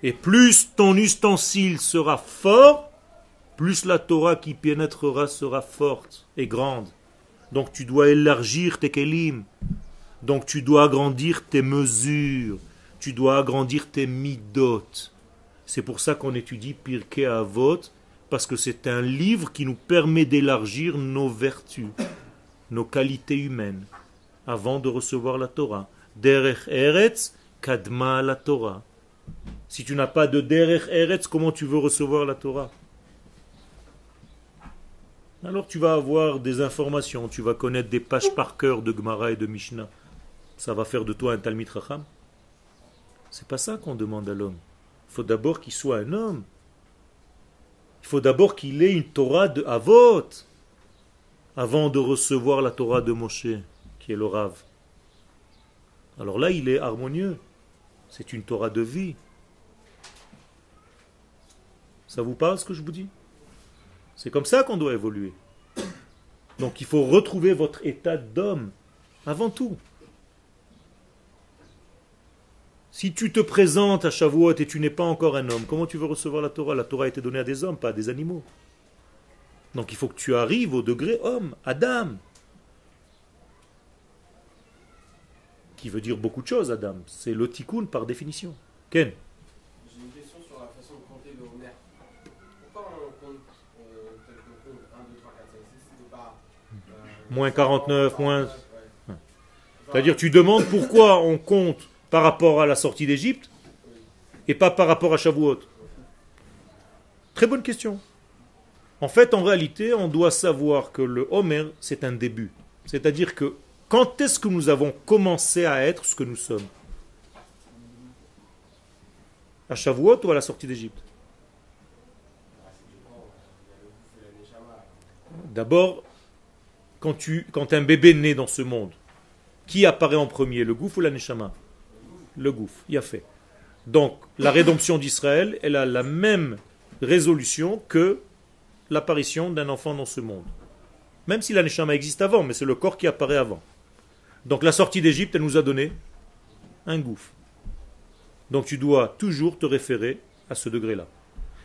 Et plus ton ustensile sera fort, plus la Torah qui pénétrera sera forte et grande. Donc tu dois élargir tes kelim. Donc tu dois agrandir tes mesures. Tu dois agrandir tes midot. C'est pour ça qu'on étudie Pirkei Avot, parce que c'est un livre qui nous permet d'élargir nos vertus, nos qualités humaines, avant de recevoir la Torah. Derech Eretz, Kadma la Torah. Si tu n'as pas de Derech Eretz, comment tu veux recevoir la Torah? Alors tu vas avoir des informations, tu vas connaître des pages par cœur de Gemara et de Mishnah. Ça va faire de toi un Talmid Racham. C'est pas ça qu'on demande à l'homme. Il faut d'abord qu'il soit un homme. Il faut d'abord qu'il ait une Torah de Avot avant de recevoir la Torah de Moshe, qui est le Rav. Alors là, il est harmonieux. C'est une Torah de vie. Ça vous parle ce que je vous dis? C'est comme ça qu'on doit évoluer. Donc il faut retrouver votre état d'homme avant tout. Si tu te présentes à Shavuot et tu n'es pas encore un homme, comment tu veux recevoir la Torah? La Torah a été donnée à des hommes, pas à des animaux. Donc il faut que tu arrives au degré homme, Adam. Qui veut dire beaucoup de choses, Adam. C'est le tikkun par définition. Ken J'ai une question sur la façon de compter le Homer. Pourquoi on compte euh, tel qu'on compte 1, 2, 3, 4, 5, 6 C'était pas. euh, Moins 49, moins- ouais. Ouais. C'est-à-dire tu demandes pourquoi on compte par rapport à la sortie d'Égypte et pas par rapport à Shavuot. Très bonne question. En fait, en réalité, on doit savoir que le Homer, c'est un début. C'est-à-dire que quand est-ce que nous avons commencé à être ce que nous sommes? À Shavuot ou à la sortie d'Égypte? D'abord, quand, un bébé naît dans ce monde, qui apparaît en premier, le gouffre ou la neshama? Le gouffre, il a fait. Donc, la rédemption d'Israël, elle a la même résolution que l'apparition d'un enfant dans ce monde. Même si la neshama existe avant, mais c'est le corps qui apparaît avant. Donc, la sortie d'Égypte, elle nous a donné un gouffre. Donc, tu dois toujours te référer à ce degré-là.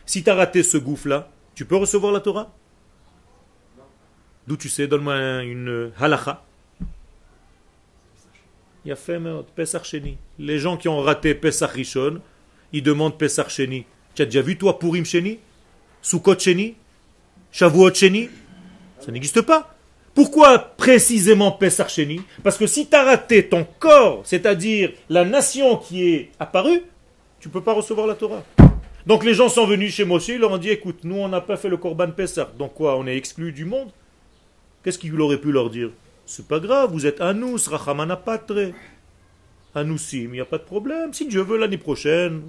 Si tu as raté ce gouffre-là, tu peux recevoir la Torah? D'où tu sais, donne-moi un- une halacha. Il a fait Pesach Sheni. Les gens qui ont raté Pesach Rishon, ils demandent Pesach Sheni. Tu as déjà vu toi Purim Sheni? Sukkot Sheni? Shavuot Sheni? Ça n'existe pas. Pourquoi précisément Pesach Sheni? Parce que si tu as raté ton corps, c'est-à-dire la nation qui est apparue, tu ne peux pas recevoir la Torah. Donc les gens sont venus chez Moshe, ils leur ont dit écoute, nous on n'a pas fait le Korban Pesach, donc quoi, on est exclus du monde? Qu'est-ce qu'il aurait pu leur dire? C'est pas grave, vous êtes Anous, Rachamana Patre. Anousim, il n'y a pas de problème. Si Dieu veut l'année prochaine,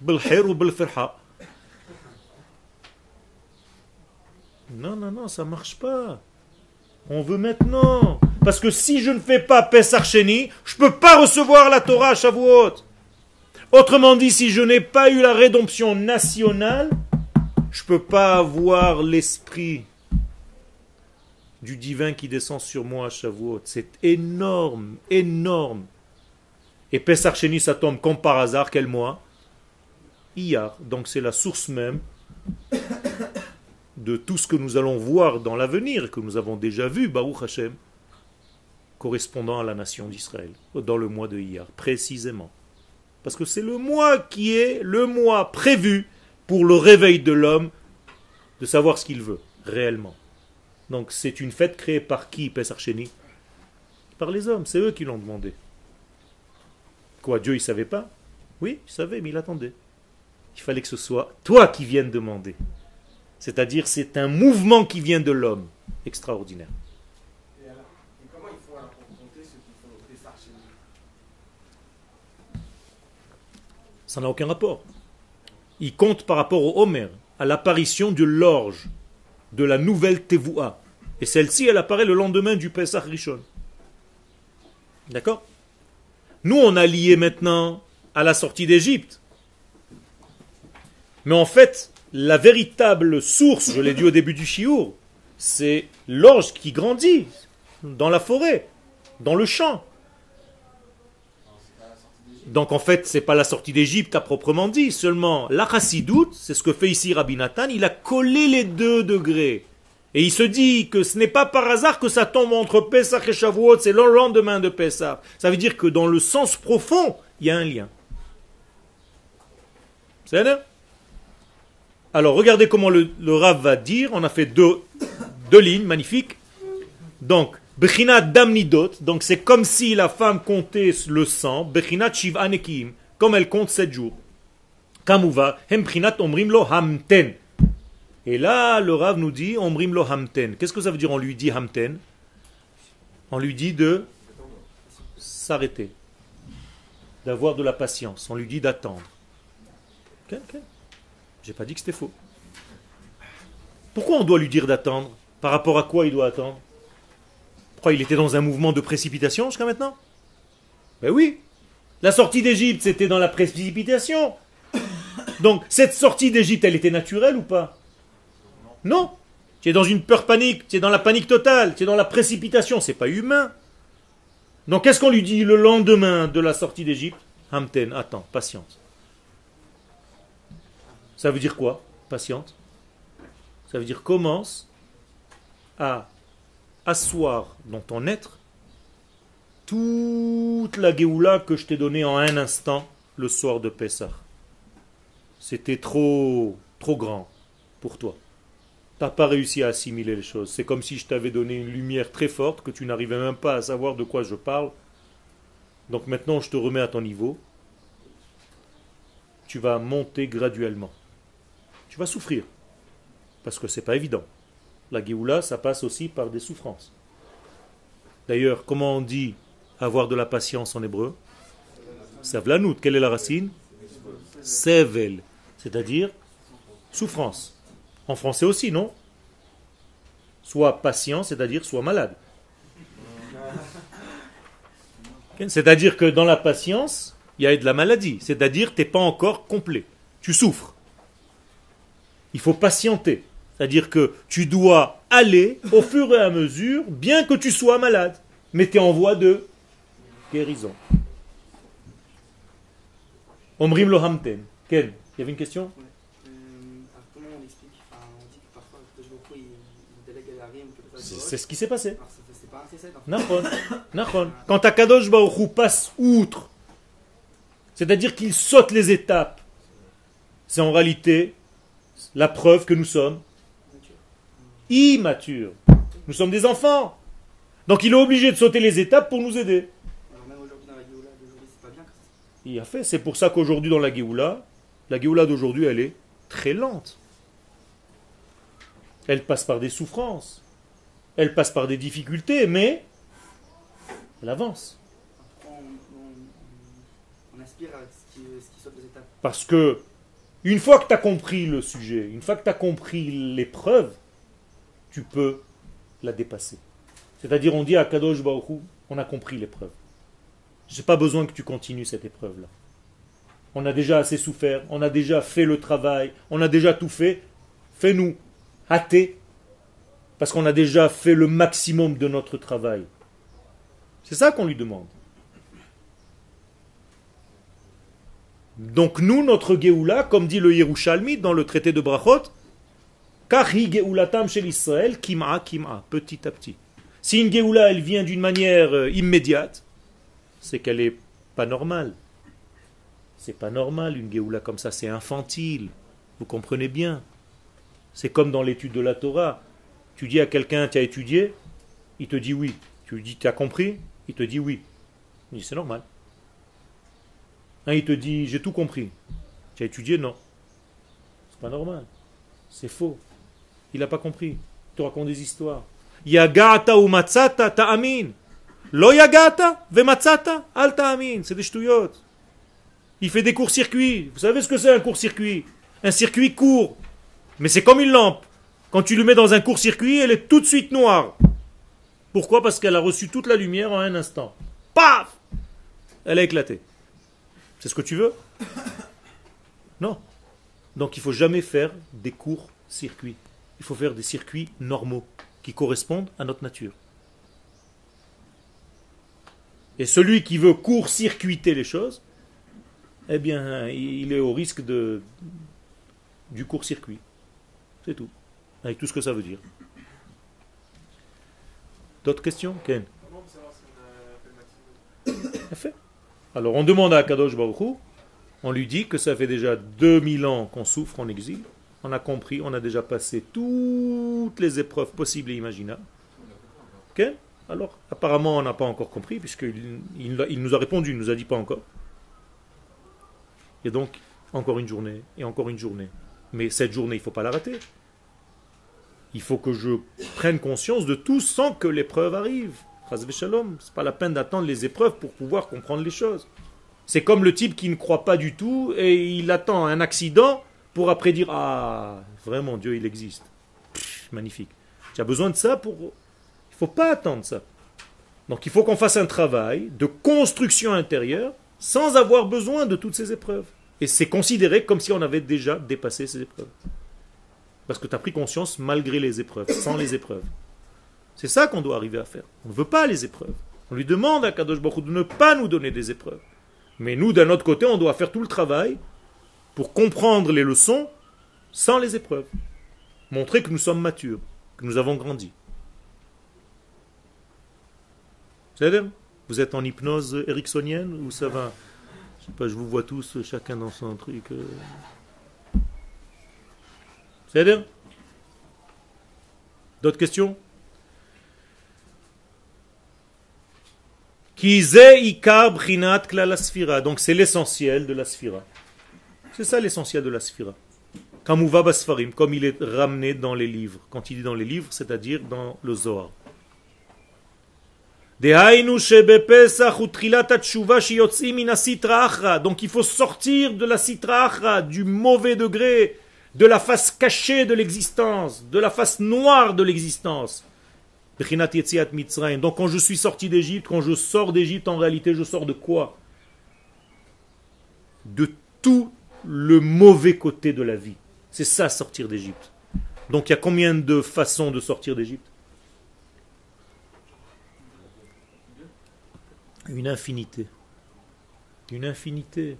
Belher ou Belferha. Non, non, non, ça marche pas. On veut maintenant. Parce que si je ne fais pas Pesach Sheni, je ne peux pas recevoir la Torah à Shavuot. Autrement dit, si je n'ai pas eu la rédemption nationale, je ne peux pas avoir l'esprit du divin qui descend sur moi à Shavuot. C'est énorme, énorme. Et Pesach Sheni, ça tombe comme par hasard, quel mois? Iyar. Donc c'est la source même de tout ce que nous allons voir dans l'avenir, que nous avons déjà vu, Baruch Hashem, correspondant à la nation d'Israël, dans le mois de Iyar, précisément. Parce que c'est le mois qui est le mois prévu pour le réveil de l'homme, de savoir ce qu'il veut, réellement. Donc c'est une fête créée par qui, Pesach Sheni? Par les hommes, c'est eux qui l'ont demandé. Quoi, Dieu il savait pas? Oui, il savait, mais il attendait. Il fallait que ce soit toi qui viennes demander. C'est-à-dire c'est un mouvement qui vient de l'homme. Extraordinaire. Et, alors, et comment alors ceux qui font le chez nous Ça n'a aucun rapport. Il compte par rapport au Homer, à l'apparition de l'orge, de la nouvelle Tevoua. Et celle-ci, elle apparaît le lendemain du Pesach Rishon. D'accord? Nous, on a lié maintenant à la sortie d'Égypte. Mais en fait, la véritable source, je l'ai dit au début du Chiour, c'est l'orge qui grandit dans la forêt, dans le champ. Donc en fait, c'est pas la sortie d'Égypte à proprement dit, seulement la chassidoute, c'est ce que fait ici Rabbi Nathan, il a collé les deux degrés. Et il se dit que ce n'est pas par hasard que ça tombe entre Pesach et Shavuot, c'est le lendemain de Pesach. Ça veut dire que dans le sens profond, il y a un lien. C'est Alors regardez comment le, le Rav va dire, on a fait deux, deux lignes magnifiques. Donc, Bechinat damnidot, donc c'est comme si la femme comptait le sang, Bechinat shivanekim, comme elle compte sept jours. Hemprinat omrim hamten. Et là, le Rav nous dit omrim lo hamten. Qu'est-ce que ça veut dire? On lui dit hamten On lui dit de s'arrêter, d'avoir de la patience. On lui dit d'attendre. Ok, ok. J'ai pas dit que c'était faux. Pourquoi on doit lui dire d'attendre? Par rapport à quoi il doit attendre? Il était dans un mouvement de précipitation jusqu'à maintenant? Ben oui. La sortie d'Égypte, c'était dans la précipitation. Donc, cette sortie d'Égypte, elle était naturelle ou pas? Non. Tu es dans une peur panique, tu es dans la panique totale, tu es dans la précipitation, c'est pas humain. Donc, qu'est-ce qu'on lui dit le lendemain de la sortie d'Égypte? Hamten, attends, patiente. Ça veut dire quoi? Patiente. Ça veut dire commence à asseoir dans ton être toute la Géoula que je t'ai donnée en un instant le soir de Pessah. C'était trop, trop grand pour toi. Tu n'as pas réussi à assimiler les choses. C'est comme si je t'avais donné une lumière très forte que tu n'arrivais même pas à savoir de quoi je parle. Donc maintenant, je te remets à ton niveau. Tu vas monter graduellement. Tu vas souffrir. Parce que c'est pas évident. La Géoula, ça passe aussi par des souffrances. D'ailleurs, comment on dit avoir de la patience en hébreu? Savlanout, quelle est la racine? Sevel, c'est-à-dire souffrance. En français aussi, non? Soit patient, c'est-à-dire soit malade. C'est-à-dire que dans la patience, il y a de la maladie. C'est-à-dire que tu n'es pas encore complet. Tu souffres. Il faut patienter. C'est-à-dire que tu dois aller au fur et à mesure, bien que tu sois malade. Mais tu es en voie de guérison. Omrim lo hamten. Ken, il y avait une question? Alors comment on explique enfin, On dit que parfois le Baruch il, il délègue à Yarim quelque chose. C'est ce qui s'est passé. Quand Akadosh Baruch Hu passe outre, c'est-à-dire qu'il saute les étapes, c'est en réalité la preuve que nous sommes immatures. Nous sommes des enfants. Donc il est obligé de sauter les étapes pour nous aider. Alors même aujourd'hui dans la Géoula d'aujourd'hui, c'est pas bien que ça se Il a fait. C'est pour ça qu'aujourd'hui dans la Géoula, la Géoula d'aujourd'hui, elle est très lente. Elle passe par des souffrances. Elle passe par des difficultés, mais elle avance. Pourquoi on, on, on aspire à ce qui, ce qui saute les étapes Parce que une fois que tu as compris le sujet, une fois que tu as compris l'épreuve, tu peux la dépasser. C'est-à-dire, on dit à Kadosh Baruch Hu, on a compris l'épreuve. J'ai pas besoin que tu continues cette épreuve-là. On a déjà assez souffert, on a déjà fait le travail, on a déjà tout fait. Fais-nous hâter, parce qu'on a déjà fait le maximum de notre travail. C'est ça qu'on lui demande. Donc nous, notre Géoula, comme dit le Yerushalmi dans le traité de Brachot, Kim'a, Kim'a, petit à petit. Si une Géoula, elle vient d'une manière euh, immédiate, c'est qu'elle n'est pas normale. C'est pas normal une Géoula comme ça, c'est infantile. Vous comprenez bien. C'est comme dans l'étude de la Torah. Tu dis à quelqu'un, tu as étudié Il te dit oui. Tu lui dis, tu as compris Il te dit oui. Il dit, c'est normal. Un, il te dit, j'ai tout compris. Tu as étudié Non. C'est pas normal. C'est faux. Il n'a pas compris. Il te raconte des histoires. Yagata ou matzata ta'amin. Lo yagata ve matzata al ta'amin. C'est des. Il fait des courts-circuits. Vous savez ce que c'est un court-circuit? Un circuit court. Mais c'est comme une lampe. Quand tu le mets dans un court-circuit, elle est tout de suite noire. Pourquoi? Parce qu'elle a reçu toute la lumière en un instant. Paf Elle a éclaté. C'est ce que tu veux? Non. Donc il faut jamais faire des courts circuits. Il faut faire des circuits normaux qui correspondent à notre nature. Et celui qui veut court-circuiter les choses, eh bien, il est au risque du court-circuit. C'est tout. Avec tout ce que ça veut dire. D'autres questions Ken? Alors on demande à Kadosh Baruch Hu, on lui dit que ça fait déjà 2000 ans qu'on souffre en exil. On a compris, on a déjà passé toutes les épreuves possibles et imaginables. Ok? Alors apparemment on n'a pas encore compris, puisqu'il il, nous a répondu, il ne nous a dit pas encore. Et donc encore une journée, et encore une journée. Mais cette journée, il ne faut pas la rater. Il faut que je prenne conscience de tout sans que l'épreuve arrive. V'shalom. C'est pas la peine d'attendre les épreuves pour pouvoir comprendre les choses. C'est comme le type qui ne croit pas du tout et il attend un accident pour après dire Ah, vraiment, Dieu, il existe. Magnifique. Tu as besoin de ça pour. Il faut pas attendre ça. Donc il faut qu'on fasse un travail de construction intérieure sans avoir besoin de toutes ces épreuves. Et c'est considéré comme si on avait déjà dépassé ces épreuves. Parce que tu as pris conscience malgré les épreuves, sans les épreuves. C'est ça qu'on doit arriver à faire. On ne veut pas les épreuves. On lui demande à Kadosh Baruch de ne pas nous donner des épreuves. Mais nous, d'un autre côté, on doit faire tout le travail pour comprendre les leçons sans les épreuves. Montrer que nous sommes matures, que nous avons grandi. Vous êtes en hypnose ericksonienne ou ça va? Je sais pas, je vous vois tous, chacun dans son truc. euh. C'est-à-dire D'autres questions? Donc c'est l'essentiel de la sphira. C'est ça l'essentiel de la sphira. Kamouva basfarim, comme il est ramené dans les livres. Quand il dit dans les livres, c'est-à-dire dans le Zohar. Donc il faut sortir de la sitra du mauvais degré, de la face cachée de l'existence, de la face noire de l'existence. Donc quand je suis sorti d'Égypte, quand je sors d'Égypte, en réalité, je sors de quoi? De tout le mauvais côté de la vie. C'est ça, sortir d'Égypte. Donc il y a combien de façons de sortir d'Égypte? Une infinité. Une infinité.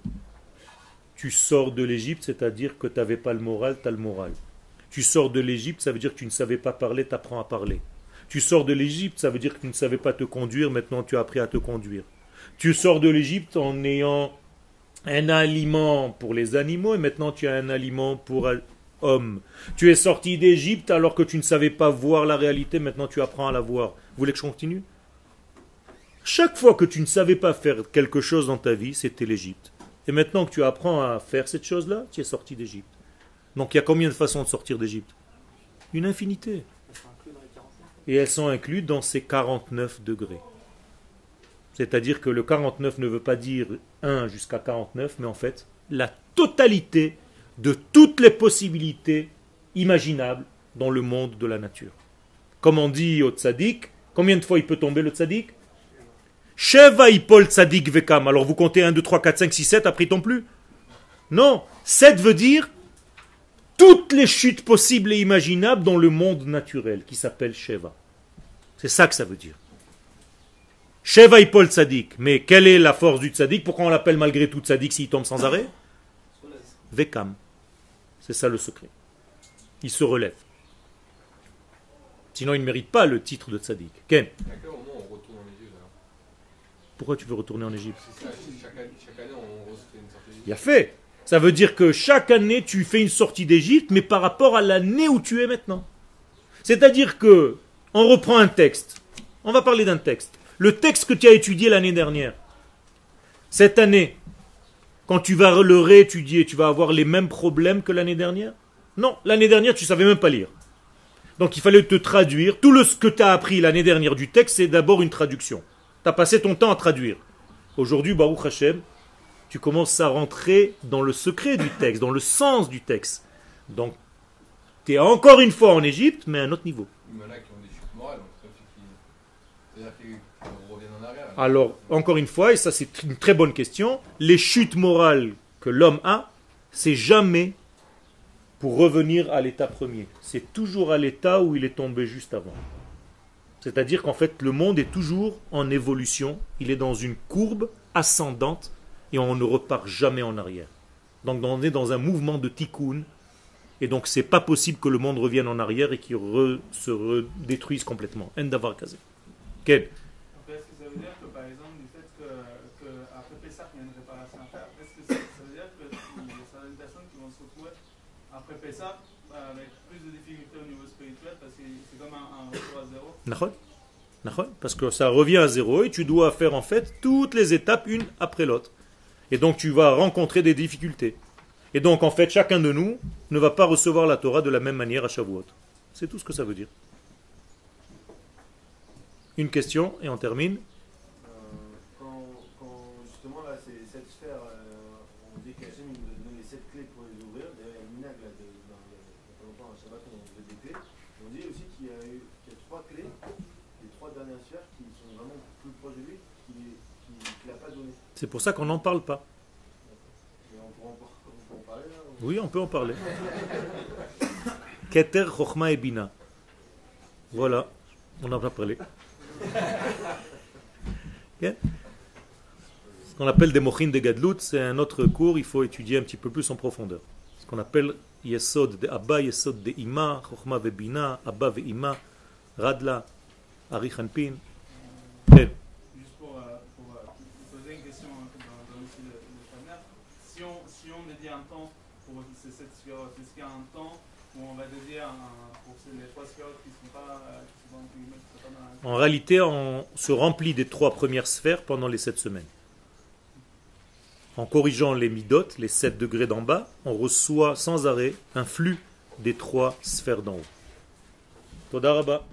Tu sors de l'Égypte, c'est-à-dire que tu n'avais pas le moral, tu as le moral. Tu sors de l'Égypte, ça veut dire que tu ne savais pas parler, tu apprends à parler. Tu sors de l'Égypte, ça veut dire que tu ne savais pas te conduire, maintenant tu as appris à te conduire. Tu sors de l'Égypte en ayant un aliment pour les animaux et maintenant tu as un aliment pour hommes. Tu es sorti d'Égypte alors que tu ne savais pas voir la réalité, maintenant tu apprends à la voir. Vous voulez que je continue? Chaque fois que tu ne savais pas faire quelque chose dans ta vie, c'était l'Égypte. Et maintenant que tu apprends à faire cette chose-là, tu es sorti d'Égypte. Donc il y a combien de façons de sortir d'Égypte? Une infinité. Ça sera inclus dans les 45. Et elles sont incluses dans ces 49 degrés. C'est-à-dire que le 49 ne veut pas dire 1 jusqu'à 49, mais en fait la totalité de toutes les possibilités imaginables dans le monde de la nature. Comme on dit au tzaddik, combien de fois il peut tomber le tzaddik Sheva ipol tzaddik vekam. Alors vous comptez 1, 2, 3, 4, 5, 6, 7, après il tombe plus? Non, 7 veut dire toutes les chutes possibles et imaginables dans le monde naturel qui s'appelle Sheva. C'est ça que ça veut dire. Sheva ipol tzaddik. Mais quelle est la force du tzaddik Pourquoi on l'appelle malgré tout tzaddik s'il tombe sans arrêt? Vekam. C'est ça le secret. Il se relève. Sinon, il ne mérite pas le titre de tzaddik. Ken, pourquoi tu veux retourner en Égypte? C'est ça, chaque, année- chaque année on refait une sortie Il a fait. Ça veut dire que chaque année, tu fais une sortie d'Égypte, mais par rapport à l'année où tu es maintenant. C'est-à-dire que, on reprend un texte. On va parler d'un texte. Le texte que tu as étudié l'année dernière. Cette année, quand tu vas le réétudier, tu vas avoir les mêmes problèmes que l'année dernière? Non, l'année dernière, tu savais même pas lire. Donc il fallait te traduire. Tout le, ce que tu as appris l'année dernière du texte, c'est d'abord une traduction. Tu as passé ton temps à traduire. Aujourd'hui, Baruch Hashem, tu commences à rentrer dans le secret du texte, dans le sens du texte. Donc, tu es encore une fois en Égypte, mais à un autre niveau y en a qui ont des chutes morales, donc ça fait qu'ils. C'est-à-dire qu'ils reviennent en arrière. Alors, encore une fois, et ça c'est une très bonne question, les chutes morales que l'homme a, c'est jamais pour revenir à l'état premier. C'est toujours à l'état où il est tombé juste avant. C'est-à-dire qu'en fait, le monde est toujours en évolution, il est dans une courbe ascendante et on ne repart jamais en arrière. Donc on est dans un mouvement de tikkun et donc c'est pas possible que le monde revienne en arrière et qu'il se redétruise complètement. En davar kazé. Quel Après, est-ce que ça veut dire que, par exemple, du fait que, que Pessah, il y a une réparation à faire, est-ce que ça, veut dire que y a certaines personnes qui vont se retrouver après Pessah euh, avec plus de difficultés au niveau spirituel parce que c'est comme un, un retour à zéro? Parce que ça revient à zéro et tu dois faire en fait toutes les étapes une après l'autre. Et donc tu vas rencontrer des difficultés. Et donc en fait chacun de nous ne va pas recevoir la Torah de la même manière à Shavuot. C'est tout ce que ça veut dire. Une question et on termine. Euh, quand, quand justement là, c'est cette sphère, euh, on dit qu'Hachem il nous a donné les sept clés pour les ouvrir. D'ailleurs, il y a une minag là, de, dans, il y a pas longtemps, un Shabbat, on ouvrait des clés. On dit aussi qu'il y, a eu- qu'il y a trois clés, les trois dernières sphères qui sont vraiment plus proches de lui, qu'il qu'il n'a pas donné. C'est pour ça qu'on n'en parle pas. Oui, on peut en parler. Keter, Chochma et Bina. Voilà, on en a parlé. Ce qu'on appelle des mochin de Gadlut, c'est un autre cours, il faut étudier un petit peu plus en profondeur. Ce qu'on appelle Yesod de Abba, Yesod de Ima, Chochma ve Bina, Abba ve Ima, Radla, Arichanpin. Juste pour, euh, pour, euh, poser une question hein, dans, dans aussi le, le Shabbat. Si on, si on dédie un temps pour ces sept sphérotes, est-ce qu'il y a un temps où En réalité, on se remplit des trois premières sphères pendant les sept semaines. En corrigeant les midotes, les 7 degrés d'en bas, on reçoit sans arrêt un flux des trois sphères d'en haut. Toda Rabba.